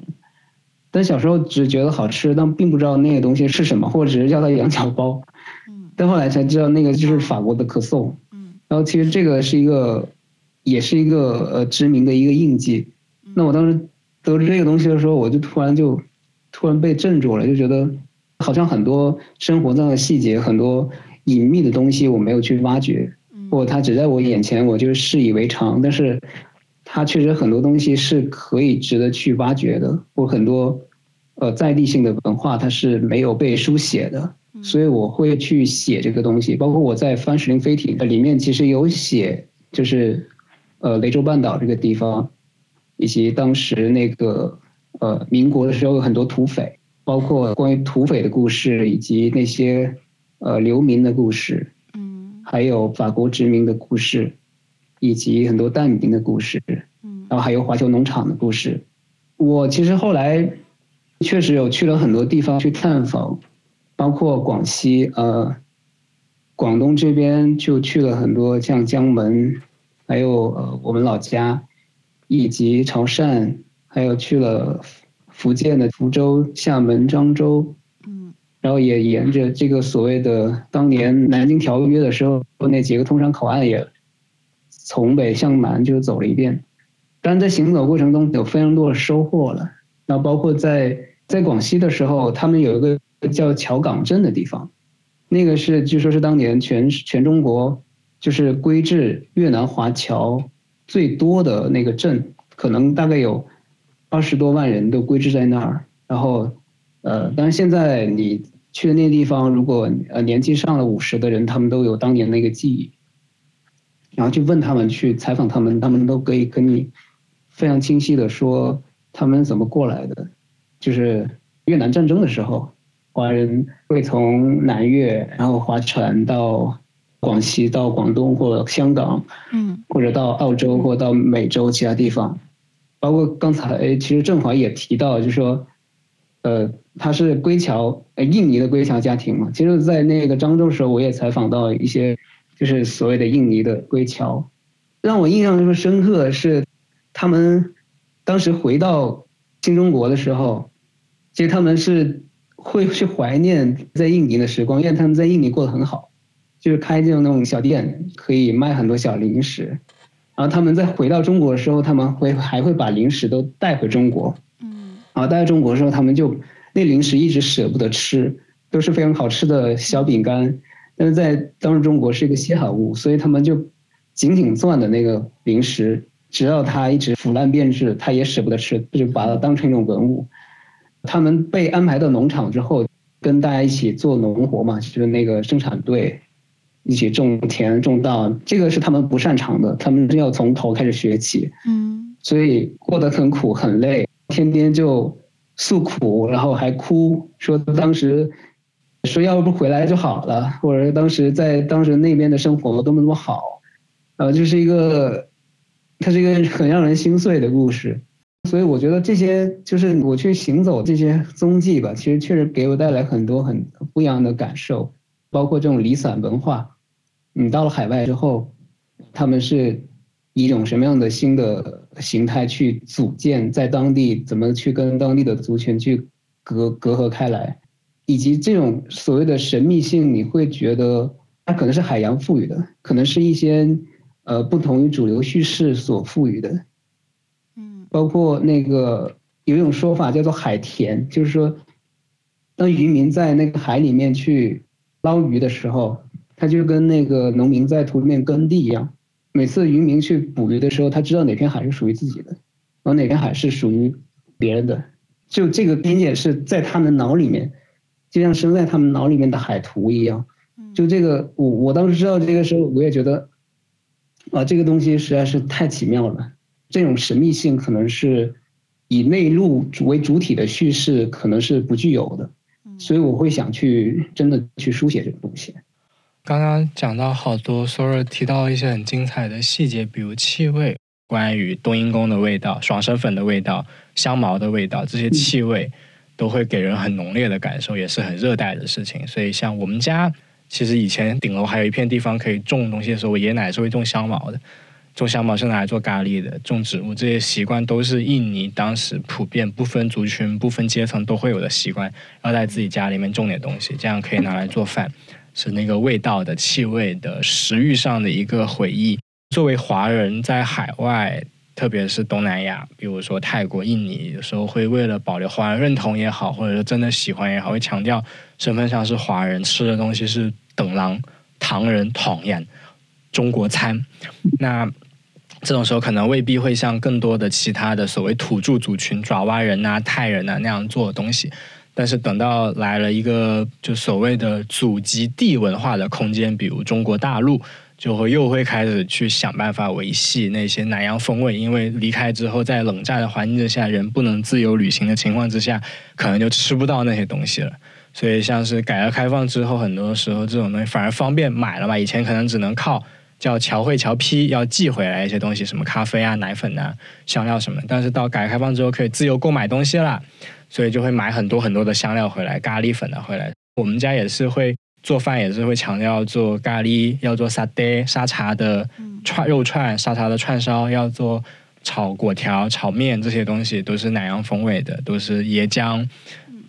但小时候只觉得好吃，但并不知道那个东西是什么，或者只是叫它羊角包。嗯，但后来才知道那个就是法国的可颂。嗯，然后其实这个是一个，也是一个呃知名的一个印记。那我当时得知这个东西的时候，我就突然就。突然被镇住了，就觉得好像很多生活上的细节，很多隐秘的东西我没有去挖掘，或它只在我眼前，我就视以为常。但是它确实很多东西是可以值得去挖掘的，或很多呃在地性的文化它是没有被书写的，所以我会去写这个东西。包括我在《番石林飞艇》里面其实有写，就是呃雷州半岛这个地方，以及当时那个。呃，民国的时候有很多土匪，包括关于土匪的故事，以及那些呃流民的故事，嗯，还有法国殖民的故事，以及很多蛋饼的故事，嗯，然后还有华侨农场的故事。我其实后来确实有去了很多地方去探访，包括广西，呃，广东这边就去了很多，像江门，还有呃我们老家，以及潮汕。还有去了福建的福州、厦门、漳州，嗯，然后也沿着这个所谓的当年南京条约的时候那几个通商口岸也从北向南就走了一遍。但在行走过程中有非常多的收获了。那包括在在广西的时候，他们有一个叫桥岗镇的地方，那个是据说是当年全全中国就是归置越南华侨最多的那个镇，可能大概有。二十多万人都归置在那儿，然后，呃，当然现在你去的那地方，如果呃年纪上了五十的人，他们都有当年那个记忆，然后去问他们，去采访他们，他们都可以跟你非常清晰的说他们怎么过来的，就是越南战争的时候，华人会从南越，然后划船到广西、到广东或香港，嗯，或者到澳洲或到美洲其他地方。包括刚才其实郑华也提到，就是说，呃，他是归侨，印尼的归侨家庭嘛。其实，在那个漳州的时候，我也采访到一些，就是所谓的印尼的归侨，让我印象特别深刻的是，他们当时回到新中国的时候，其实他们是会去怀念在印尼的时光，因为他们在印尼过得很好，就是开这种那种小店，可以卖很多小零食。然后他们在回到中国的时候，他们会还会把零食都带回中国。嗯。然后带回中国的时候，他们就那零食一直舍不得吃，都是非常好吃的小饼干，但是在当时中国是一个稀罕物，所以他们就紧紧攥的那个零食，直到它一直腐烂变质，他也舍不得吃，就把它当成一种文物。他们被安排到农场之后，跟大家一起做农活嘛，就是那个生产队。一起种田种稻，这个是他们不擅长的，他们要从头开始学起。嗯，所以过得很苦很累，天天就诉苦，然后还哭，说当时说要不回来就好了，或者当时在当时那边的生活多么多么好，呃，就是一个，它是一个很让人心碎的故事。所以我觉得这些就是我去行走这些踪迹吧，其实确实给我带来很多很不一样的感受，包括这种离散文化。你到了海外之后，他们是以一种什么样的新的形态去组建，在当地怎么去跟当地的族群去隔隔阂开来，以及这种所谓的神秘性，你会觉得它可能是海洋赋予的，可能是一些呃不同于主流叙事所赋予的。嗯，包括那个有一种说法叫做海田，就是说，当渔民在那个海里面去捞鱼的时候。他就跟那个农民在土里面耕地一样，每次渔民去捕鱼的时候，他知道哪片海是属于自己的，然后哪片海是属于别人的，就这个边界是在他们脑里面，就像生在他们脑里面的海图一样。就这个，我我当时知道这个时候，我也觉得，啊，这个东西实在是太奇妙了。这种神秘性可能是以内陆为主体的叙事可能是不具有的，所以我会想去真的去书写这个东西。刚刚讲到好多 s o r 提到一些很精彩的细节，比如气味，关于冬阴功的味道、爽身粉的味道、香茅的味道，这些气味都会给人很浓烈的感受，也是很热带的事情。所以像我们家，其实以前顶楼还有一片地方可以种东西的时候，我爷爷奶奶是会种香茅的。种香茅是拿来做咖喱的，种植物这些习惯都是印尼当时普遍不分族群、不分阶层都会有的习惯，要在自己家里面种点东西，这样可以拿来做饭，是那个味道的、气味的、食欲上的一个回忆。作为华人在海外，特别是东南亚，比如说泰国、印尼，有时候会为了保留华人认同也好，或者说真的喜欢也好，会强调身份上是华人，吃的东西是等郎、唐人、唐人、中国餐。那这种时候可能未必会像更多的其他的所谓土著族群爪哇人呐、泰人呐那样做的东西，但是等到来了一个就所谓的祖籍地文化的空间，比如中国大陆，就会又会开始去想办法维系那些南洋风味，因为离开之后，在冷战的环境之下，人不能自由旅行的情况之下，可能就吃不到那些东西了。所以像是改革开放之后，很多时候这种东西反而方便买了嘛，以前可能只能靠。叫侨汇侨批要寄回来一些东西，什么咖啡啊、奶粉啊、香料什么。但是到改革开放之后，可以自由购买东西了，所以就会买很多很多的香料回来，咖喱粉啊回来。我们家也是会做饭，也是会强调做咖喱，要做沙爹、沙茶的串肉串、沙茶的串烧，要做炒果条、炒面这些东西都是南洋风味的，都是椰浆、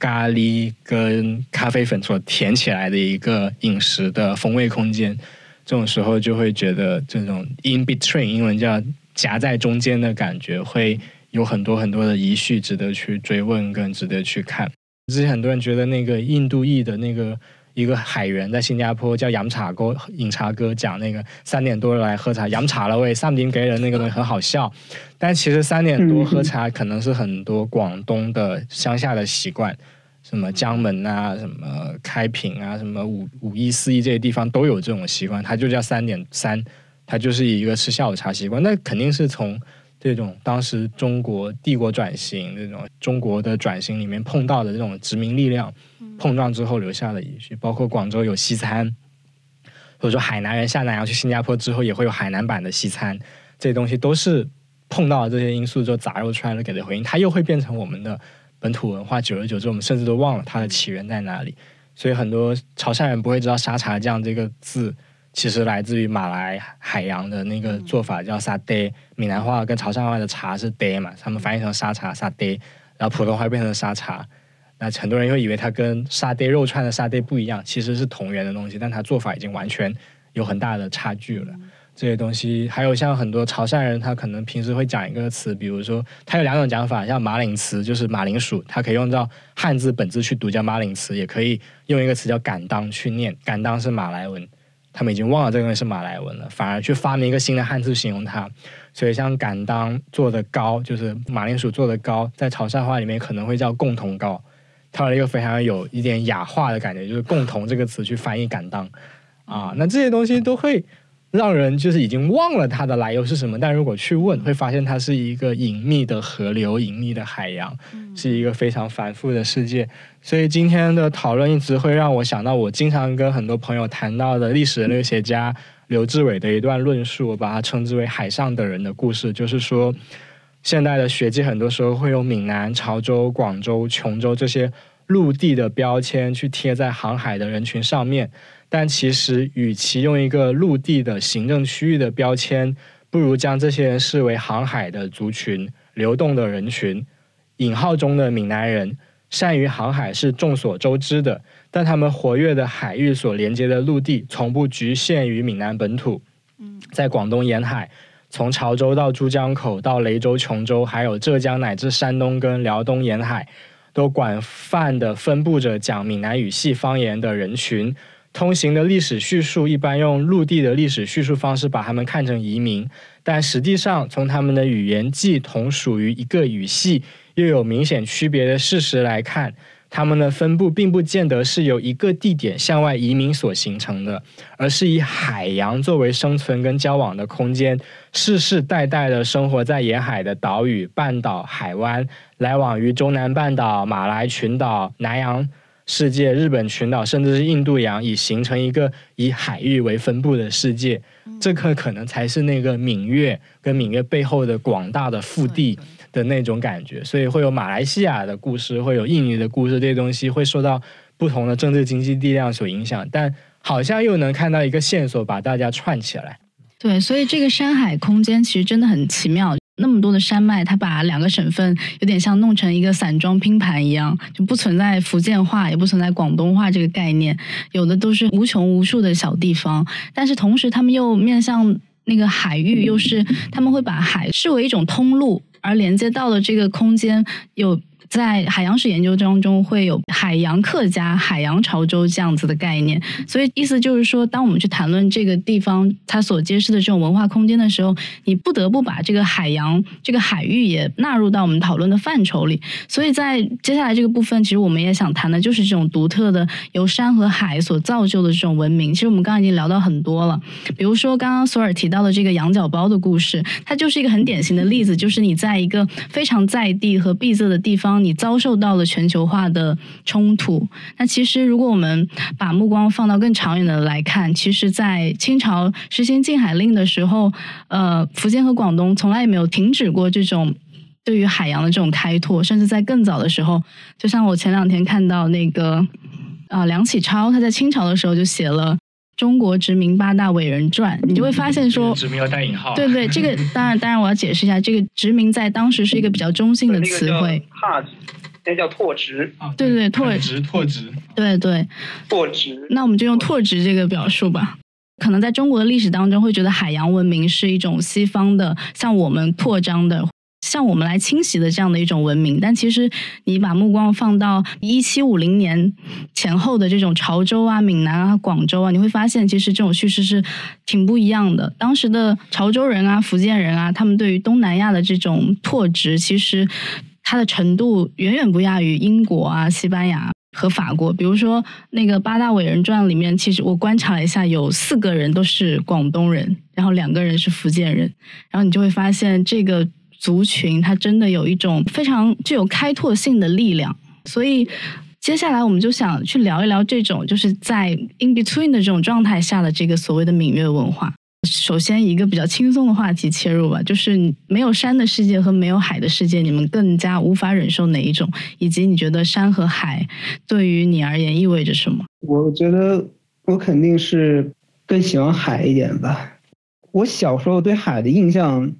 咖喱跟咖啡粉所填起来的一个饮食的风味空间。这种时候就会觉得这种 in between 英文叫夹在中间的感觉，会有很多很多的遗绪值得去追问，更值得去看。之前很多人觉得那个印度裔的那个一个海员在新加坡叫洋茶哥饮茶哥讲那个三点多来喝茶，洋茶了喂，三点给人那个东西很好笑。但其实三点多喝茶可能是很多广东的乡下的习惯。什么江门啊，什么开平啊，什么五五一四一这些地方都有这种习惯，它就叫三点三，它就是一个吃下午茶习惯。那肯定是从这种当时中国帝国转型这种中国的转型里面碰到的这种殖民力量碰撞之后留下的遗绪。包括广州有西餐，或者说海南人下南洋去新加坡之后也会有海南版的西餐，这些东西都是碰到了这些因素之后杂糅出来的给的回应，它又会变成我们的。本土文化久而久之，我们甚至都忘了它的起源在哪里。所以很多潮汕人不会知道“沙茶酱”这个字，其实来自于马来海洋的那个做法叫沙爹。闽南话跟潮汕话的茶是爹嘛，他们翻译成沙茶沙爹，然后普通话变成沙茶。那很多人会以为它跟沙爹肉串的沙爹不一样，其实是同源的东西，但它做法已经完全有很大的差距了。这些东西，还有像很多潮汕人，他可能平时会讲一个词，比如说，他有两种讲法，像马铃词，就是马铃薯，它可以用到汉字本字去读叫马铃词，也可以用一个词叫敢当去念，敢当是马来文，他们已经忘了这个是马来文了，反而去发明一个新的汉字形容它。所以像敢当做的糕，就是马铃薯做的糕，在潮汕话里面可能会叫共同糕，它有一个非常有一点雅化的感觉，就是共同这个词去翻译敢当啊，那这些东西都会。让人就是已经忘了它的来由是什么，但如果去问，会发现它是一个隐秘的河流、隐秘的海洋，是一个非常繁复的世界。所以今天的讨论一直会让我想到我经常跟很多朋友谈到的历史人类学家刘志伟的一段论述，我把它称之为“海上的人的故事”，就是说，现代的学界很多时候会用闽南、潮州、广州、琼州这些陆地的标签去贴在航海的人群上面。但其实，与其用一个陆地的行政区域的标签，不如将这些人视为航海的族群、流动的人群。引号中的闽南人善于航海是众所周知的，但他们活跃的海域所连接的陆地从不局限于闽南本土。在广东沿海，从潮州到珠江口到雷州、琼州，还有浙江乃至山东跟辽东沿海，都广泛的分布着讲闽南语系方言的人群。通行的历史叙述一般用陆地的历史叙述方式把他们看成移民，但实际上从他们的语言既同属于一个语系，又有明显区别的事实来看，他们的分布并不见得是由一个地点向外移民所形成的，而是以海洋作为生存跟交往的空间，世世代代的生活在沿海的岛屿、半岛、海湾，来往于中南半岛、马来群岛、南洋。世界、日本群岛，甚至是印度洋，已形成一个以海域为分布的世界。这个可能才是那个闽越跟闽越背后的广大的腹地的那种感觉，所以会有马来西亚的故事，会有印尼的故事，这些东西会受到不同的政治经济力量所影响，但好像又能看到一个线索把大家串起来。对，所以这个山海空间其实真的很奇妙。那么多的山脉，它把两个省份有点像弄成一个散装拼盘一样，就不存在福建话，也不存在广东话这个概念，有的都是无穷无数的小地方，但是同时他们又面向那个海域，又是他们会把海视为一种通路，而连接到的这个空间有。在海洋史研究当中，会有海洋客家、海洋潮州这样子的概念，所以意思就是说，当我们去谈论这个地方它所揭示的这种文化空间的时候，你不得不把这个海洋、这个海域也纳入到我们讨论的范畴里。所以在接下来这个部分，其实我们也想谈的就是这种独特的由山和海所造就的这种文明。其实我们刚刚已经聊到很多了，比如说刚刚索尔提到的这个羊角包的故事，它就是一个很典型的例子，就是你在一个非常在地和闭塞的地方。你遭受到了全球化的冲突。那其实，如果我们把目光放到更长远的来看，其实，在清朝实行禁海令的时候，呃，福建和广东从来也没有停止过这种对于海洋的这种开拓。甚至在更早的时候，就像我前两天看到那个啊，梁启超他在清朝的时候就写了。中国殖民八大伟人传，你就会发现说，殖民要带引号。对对，这个 (laughs) 当然当然我要解释一下，这个殖民在当时是一个比较中性的词汇。哈，那叫拓殖啊。对对，拓殖拓殖。对对，拓殖。那我们就用拓殖这个表述吧。可能在中国的历史当中，会觉得海洋文明是一种西方的，向我们扩张的。向我们来侵袭的这样的一种文明，但其实你把目光放到一七五零年前后的这种潮州啊、闽南啊、广州啊，你会发现其实这种叙事是挺不一样的。当时的潮州人啊、福建人啊，他们对于东南亚的这种拓殖，其实它的程度远远不亚于英国啊、西班牙和法国。比如说那个八大伟人传里面，其实我观察了一下，有四个人都是广东人，然后两个人是福建人，然后你就会发现这个。族群它真的有一种非常具有开拓性的力量，所以接下来我们就想去聊一聊这种就是在 in between 的这种状态下的这个所谓的闽粤文化。首先一个比较轻松的话题切入吧，就是没有山的世界和没有海的世界，你们更加无法忍受哪一种？以及你觉得山和海对于你而言意味着什么？我觉得我肯定是更喜欢海一点吧。我小时候对海的印象。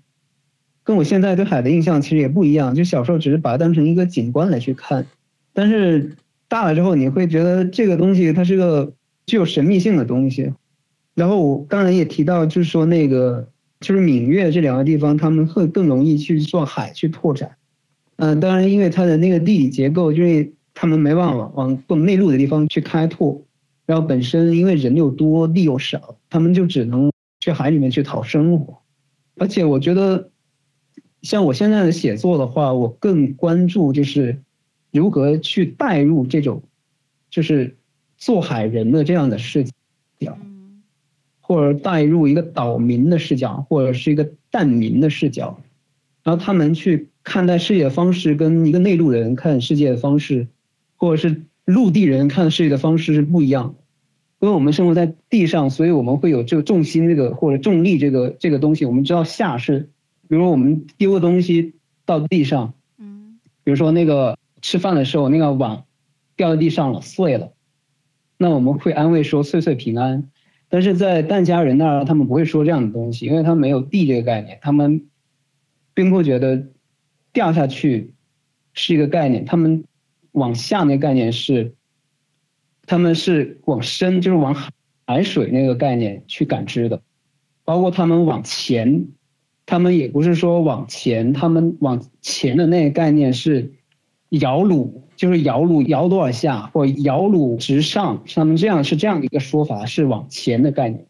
跟我现在对海的印象其实也不一样，就小时候只是把它当成一个景观来去看，但是大了之后你会觉得这个东西它是个具有神秘性的东西。然后我刚才也提到，就是说那个就是闽粤这两个地方，他们会更容易去做海去拓展。嗯，当然因为它的那个地理结构，因为他们没办法往更内陆的地方去开拓，然后本身因为人又多地又少，他们就只能去海里面去讨生活。而且我觉得。像我现在的写作的话，我更关注就是如何去带入这种，就是做海人的这样的视角，或者带入一个岛民的视角，或者是一个蛋民的视角，然后他们去看待世界的方式跟一个内陆人看世界的方式，或者是陆地人看世界的方式是不一样。因为我们生活在地上，所以我们会有这个重心这个或者重力这个这个东西，我们知道下是。比如我们丢个东西到地上，嗯，比如说那个吃饭的时候那个碗掉到地上了碎了，那我们会安慰说岁岁平安。但是在疍家人那儿，他们不会说这样的东西，因为他们没有地这个概念，他们并不觉得掉下去是一个概念，他们往下那个概念是，他们是往深就是往海水那个概念去感知的，包括他们往前。他们也不是说往前，他们往前的那个概念是摇橹，就是摇橹摇多少下，或摇橹直上，他们这样是这样的一个说法，是往前的概念。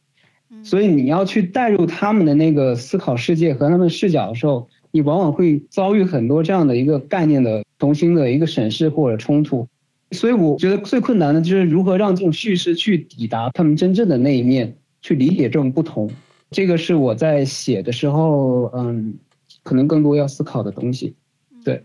所以你要去带入他们的那个思考世界和他们视角的时候，你往往会遭遇很多这样的一个概念的重新的一个审视或者冲突。所以我觉得最困难的就是如何让这种叙事去抵达他们真正的那一面，去理解这种不同。这个是我在写的时候，嗯，可能更多要思考的东西。对，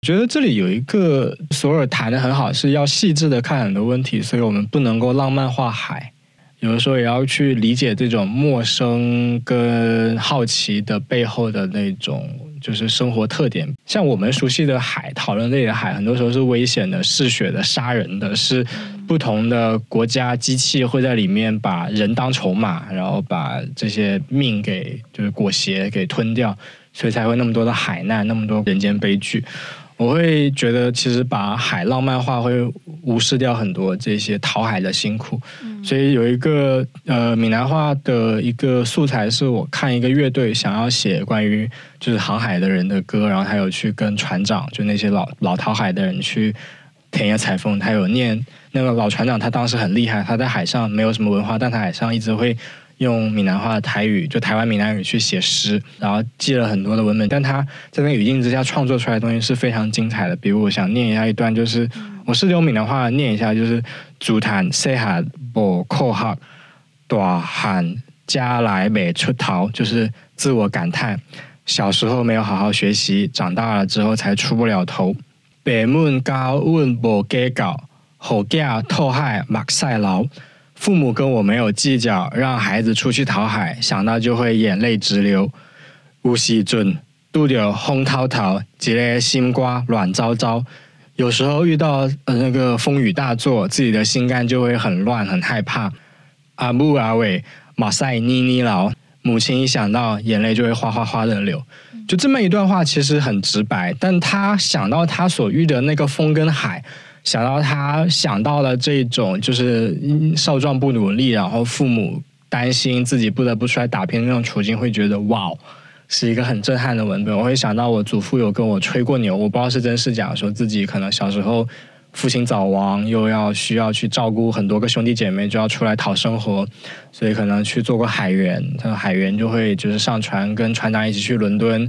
我觉得这里有一个索尔谈的很好，是要细致的看很多问题，所以我们不能够浪漫化海，有的时候也要去理解这种陌生跟好奇的背后的那种就是生活特点。像我们熟悉的海，讨论类的海，很多时候是危险的、嗜血的、杀人的，是不同的国家机器会在里面把人当筹码，然后把这些命给就是裹挟给吞掉，所以才会那么多的海难，那么多人间悲剧。我会觉得，其实把海浪漫化会无视掉很多这些讨海的辛苦。所以有一个呃闽南话的一个素材，是我看一个乐队想要写关于就是航海的人的歌，然后还有去跟船长，就那些老老讨海的人去田野采风，他有念那个老船长，他当时很厉害，他在海上没有什么文化，但他海上一直会。用闽南话、台语，就台湾闽南语去写诗，然后记了很多的文本，但他在那个语境之下创作出来的东西是非常精彩的。比如，我想念一下一段，就是我试着用闽南话念一下，就是“竹坛西下不扣号，大喊家来美出逃”，就是自我感叹小时候没有好好学习，长大了之后才出不了头。北门高问不给搞，后家偷海马赛劳。父母跟我没有计较，让孩子出去讨海，想到就会眼泪直流。无锡准渡着风滔滔，几粒心瓜乱糟糟。有时候遇到呃那个风雨大作，自己的心肝就会很乱，很害怕。阿木阿伟马赛妮妮劳，母亲一想到，眼泪就会哗哗哗的流。就这么一段话，其实很直白，但他想到他所遇的那个风跟海。想到他想到了这种就是少壮不努力，然后父母担心自己不得不出来打拼的那种处境，会觉得哇，是一个很震撼的文本。我会想到我祖父有跟我吹过牛，我不知道是真是假，说自己可能小时候父亲早亡，又要需要去照顾很多个兄弟姐妹，就要出来讨生活，所以可能去做过海员。他海员就会就是上船跟船长一起去伦敦。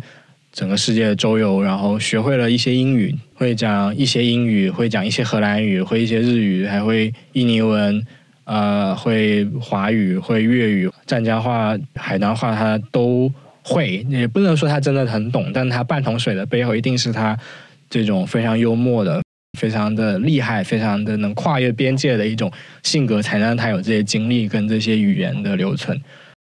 整个世界周游，然后学会了一些英语，会讲一些英语，会讲一些荷兰语，会一些日语，还会印尼文，呃，会华语，会粤语，湛江话、海南话他都会。也不能说他真的很懂，但他半桶水的背后，一定是他这种非常幽默的、非常的厉害、非常的能跨越边界的一种性格，才让他有这些经历跟这些语言的留存。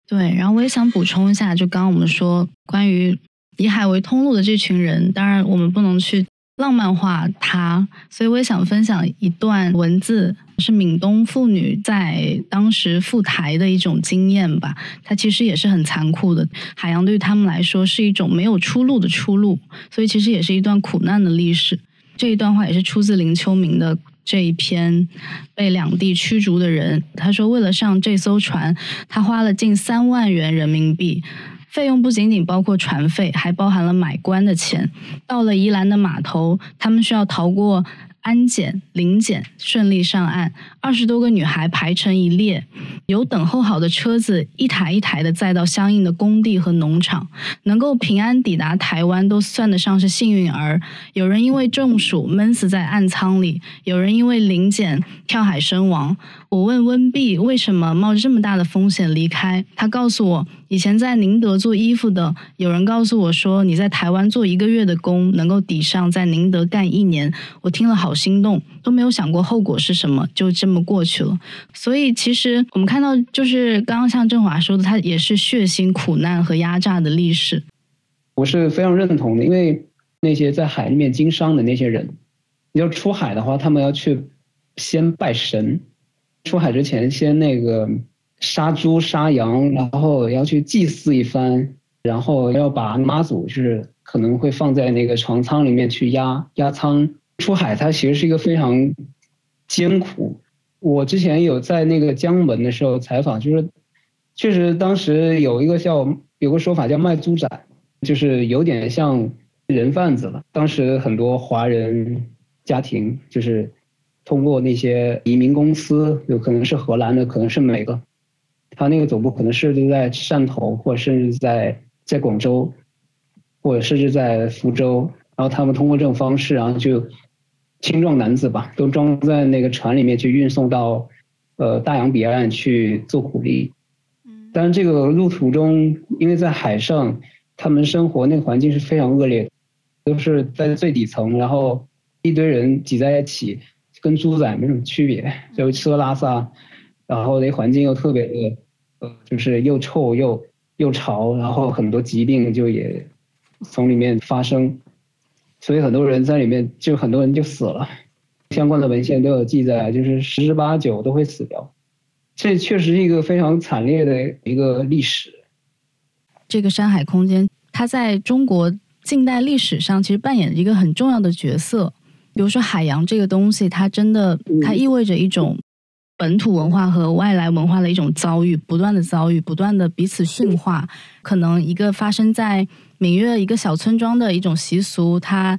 对，然后我也想补充一下，就刚刚我们说关于。以海为通路的这群人，当然我们不能去浪漫化他，所以我也想分享一段文字，是闽东妇女在当时赴台的一种经验吧。它其实也是很残酷的，海洋对于他们来说是一种没有出路的出路，所以其实也是一段苦难的历史。这一段话也是出自林秋明的这一篇被两地驱逐的人，他说为了上这艘船，他花了近三万元人民币。费用不仅仅包括船费，还包含了买官的钱。到了宜兰的码头，他们需要逃过。安检、临检顺利上岸，二十多个女孩排成一列，有等候好的车子一台一台的载到相应的工地和农场，能够平安抵达台湾都算得上是幸运儿。有人因为中暑闷死在暗舱里，有人因为临检跳海身亡。我问温碧为什么冒这么大的风险离开，她告诉我，以前在宁德做衣服的，有人告诉我说，你在台湾做一个月的工，能够抵上在宁德干一年。我听了好。心动，都没有想过后果是什么，就这么过去了。所以，其实我们看到，就是刚刚像振华说的，它也是血腥、苦难和压榨的历史。我是非常认同的，因为那些在海里面经商的那些人，你要出海的话，他们要去先拜神，出海之前先那个杀猪杀羊，然后要去祭祀一番，然后要把妈祖就是可能会放在那个船舱里面去压压舱。出海，它其实是一个非常艰苦。我之前有在那个江门的时候采访，就是确实当时有一个叫有个说法叫卖猪仔，就是有点像人贩子了。当时很多华人家庭就是通过那些移民公司，有可能是荷兰的，可能是美的，他那个总部可能设置在汕头，或者甚至在在广州，或者甚至在福州，然后他们通过这种方式，然后就。青壮男子吧，都装在那个船里面去运送到，呃大洋彼岸去做苦力。嗯，但是这个路途中，因为在海上，他们生活那个环境是非常恶劣，都是在最底层，然后一堆人挤在一起，跟猪仔没什么区别，就吃喝拉撒，然后那环境又特别的，呃，就是又臭又又潮，然后很多疾病就也从里面发生，所以很多人在里面就很多人就死了，相关的文献都有记载，就是十之八九都会死掉，这确实是一个非常惨烈的一个历史。这个山海空间，它在中国近代历史上其实扮演一个很重要的角色。比如说海洋这个东西，它真的它意味着一种。本土文化和外来文化的一种遭遇，不断的遭遇，不断的彼此驯化。可能一个发生在闽粤一个小村庄的一种习俗，它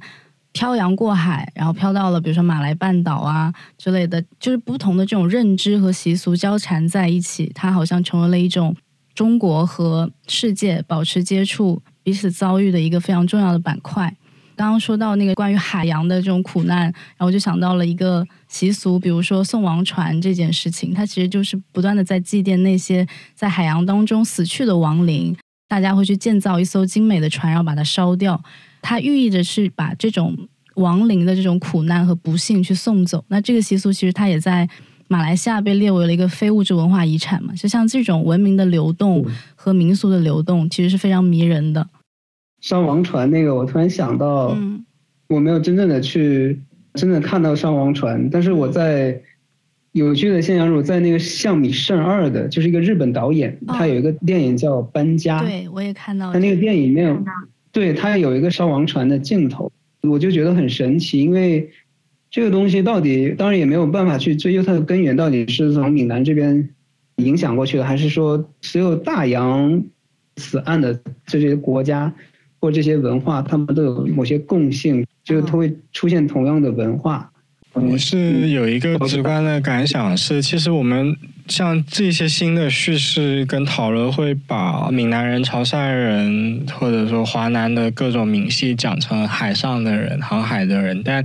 漂洋过海，然后飘到了比如说马来半岛啊之类的，就是不同的这种认知和习俗交缠在一起，它好像成为了一种中国和世界保持接触、彼此遭遇的一个非常重要的板块。刚刚说到那个关于海洋的这种苦难，然后我就想到了一个习俗，比如说送王船这件事情，它其实就是不断的在祭奠那些在海洋当中死去的亡灵。大家会去建造一艘精美的船，然后把它烧掉，它寓意着是把这种亡灵的这种苦难和不幸去送走。那这个习俗其实它也在马来西亚被列为了一个非物质文化遗产嘛。就像这种文明的流动和民俗的流动，其实是非常迷人的。上王船那个，我突然想到，我没有真正的去真的看到上王船，但是我在有趣的现象是，我在那个向米胜二的，就是一个日本导演，他有一个电影叫《搬家》，对我也看到，他那个电影里面，对他有一个烧王船的镜头，我就觉得很神奇，因为这个东西到底，当然也没有办法去追究它的根源，到底是从闽南这边影响过去的，还是说所有大洋此岸的这些国家。或这些文化，他们都有某些共性，就是它会出现同样的文化。我是有一个直观的感想是，其实我们像这些新的叙事跟讨论，会把闽南人、潮汕人，或者说华南的各种闽系讲成海上的人、航海的人，但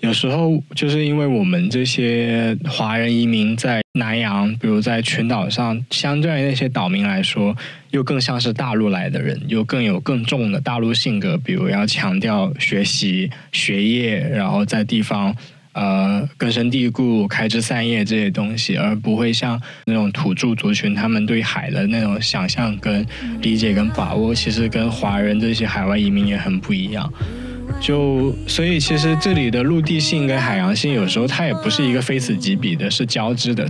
有时候就是因为我们这些华人移民在。南洋，比如在群岛上，相对于那些岛民来说，又更像是大陆来的人，又更有更重的大陆性格，比如要强调学习、学业，然后在地方呃根深蒂固、开枝散叶这些东西，而不会像那种土著族群，他们对海的那种想象、跟理解、跟把握，其实跟华人这些海外移民也很不一样。就所以，其实这里的陆地性跟海洋性，有时候它也不是一个非此即彼的，是交织的。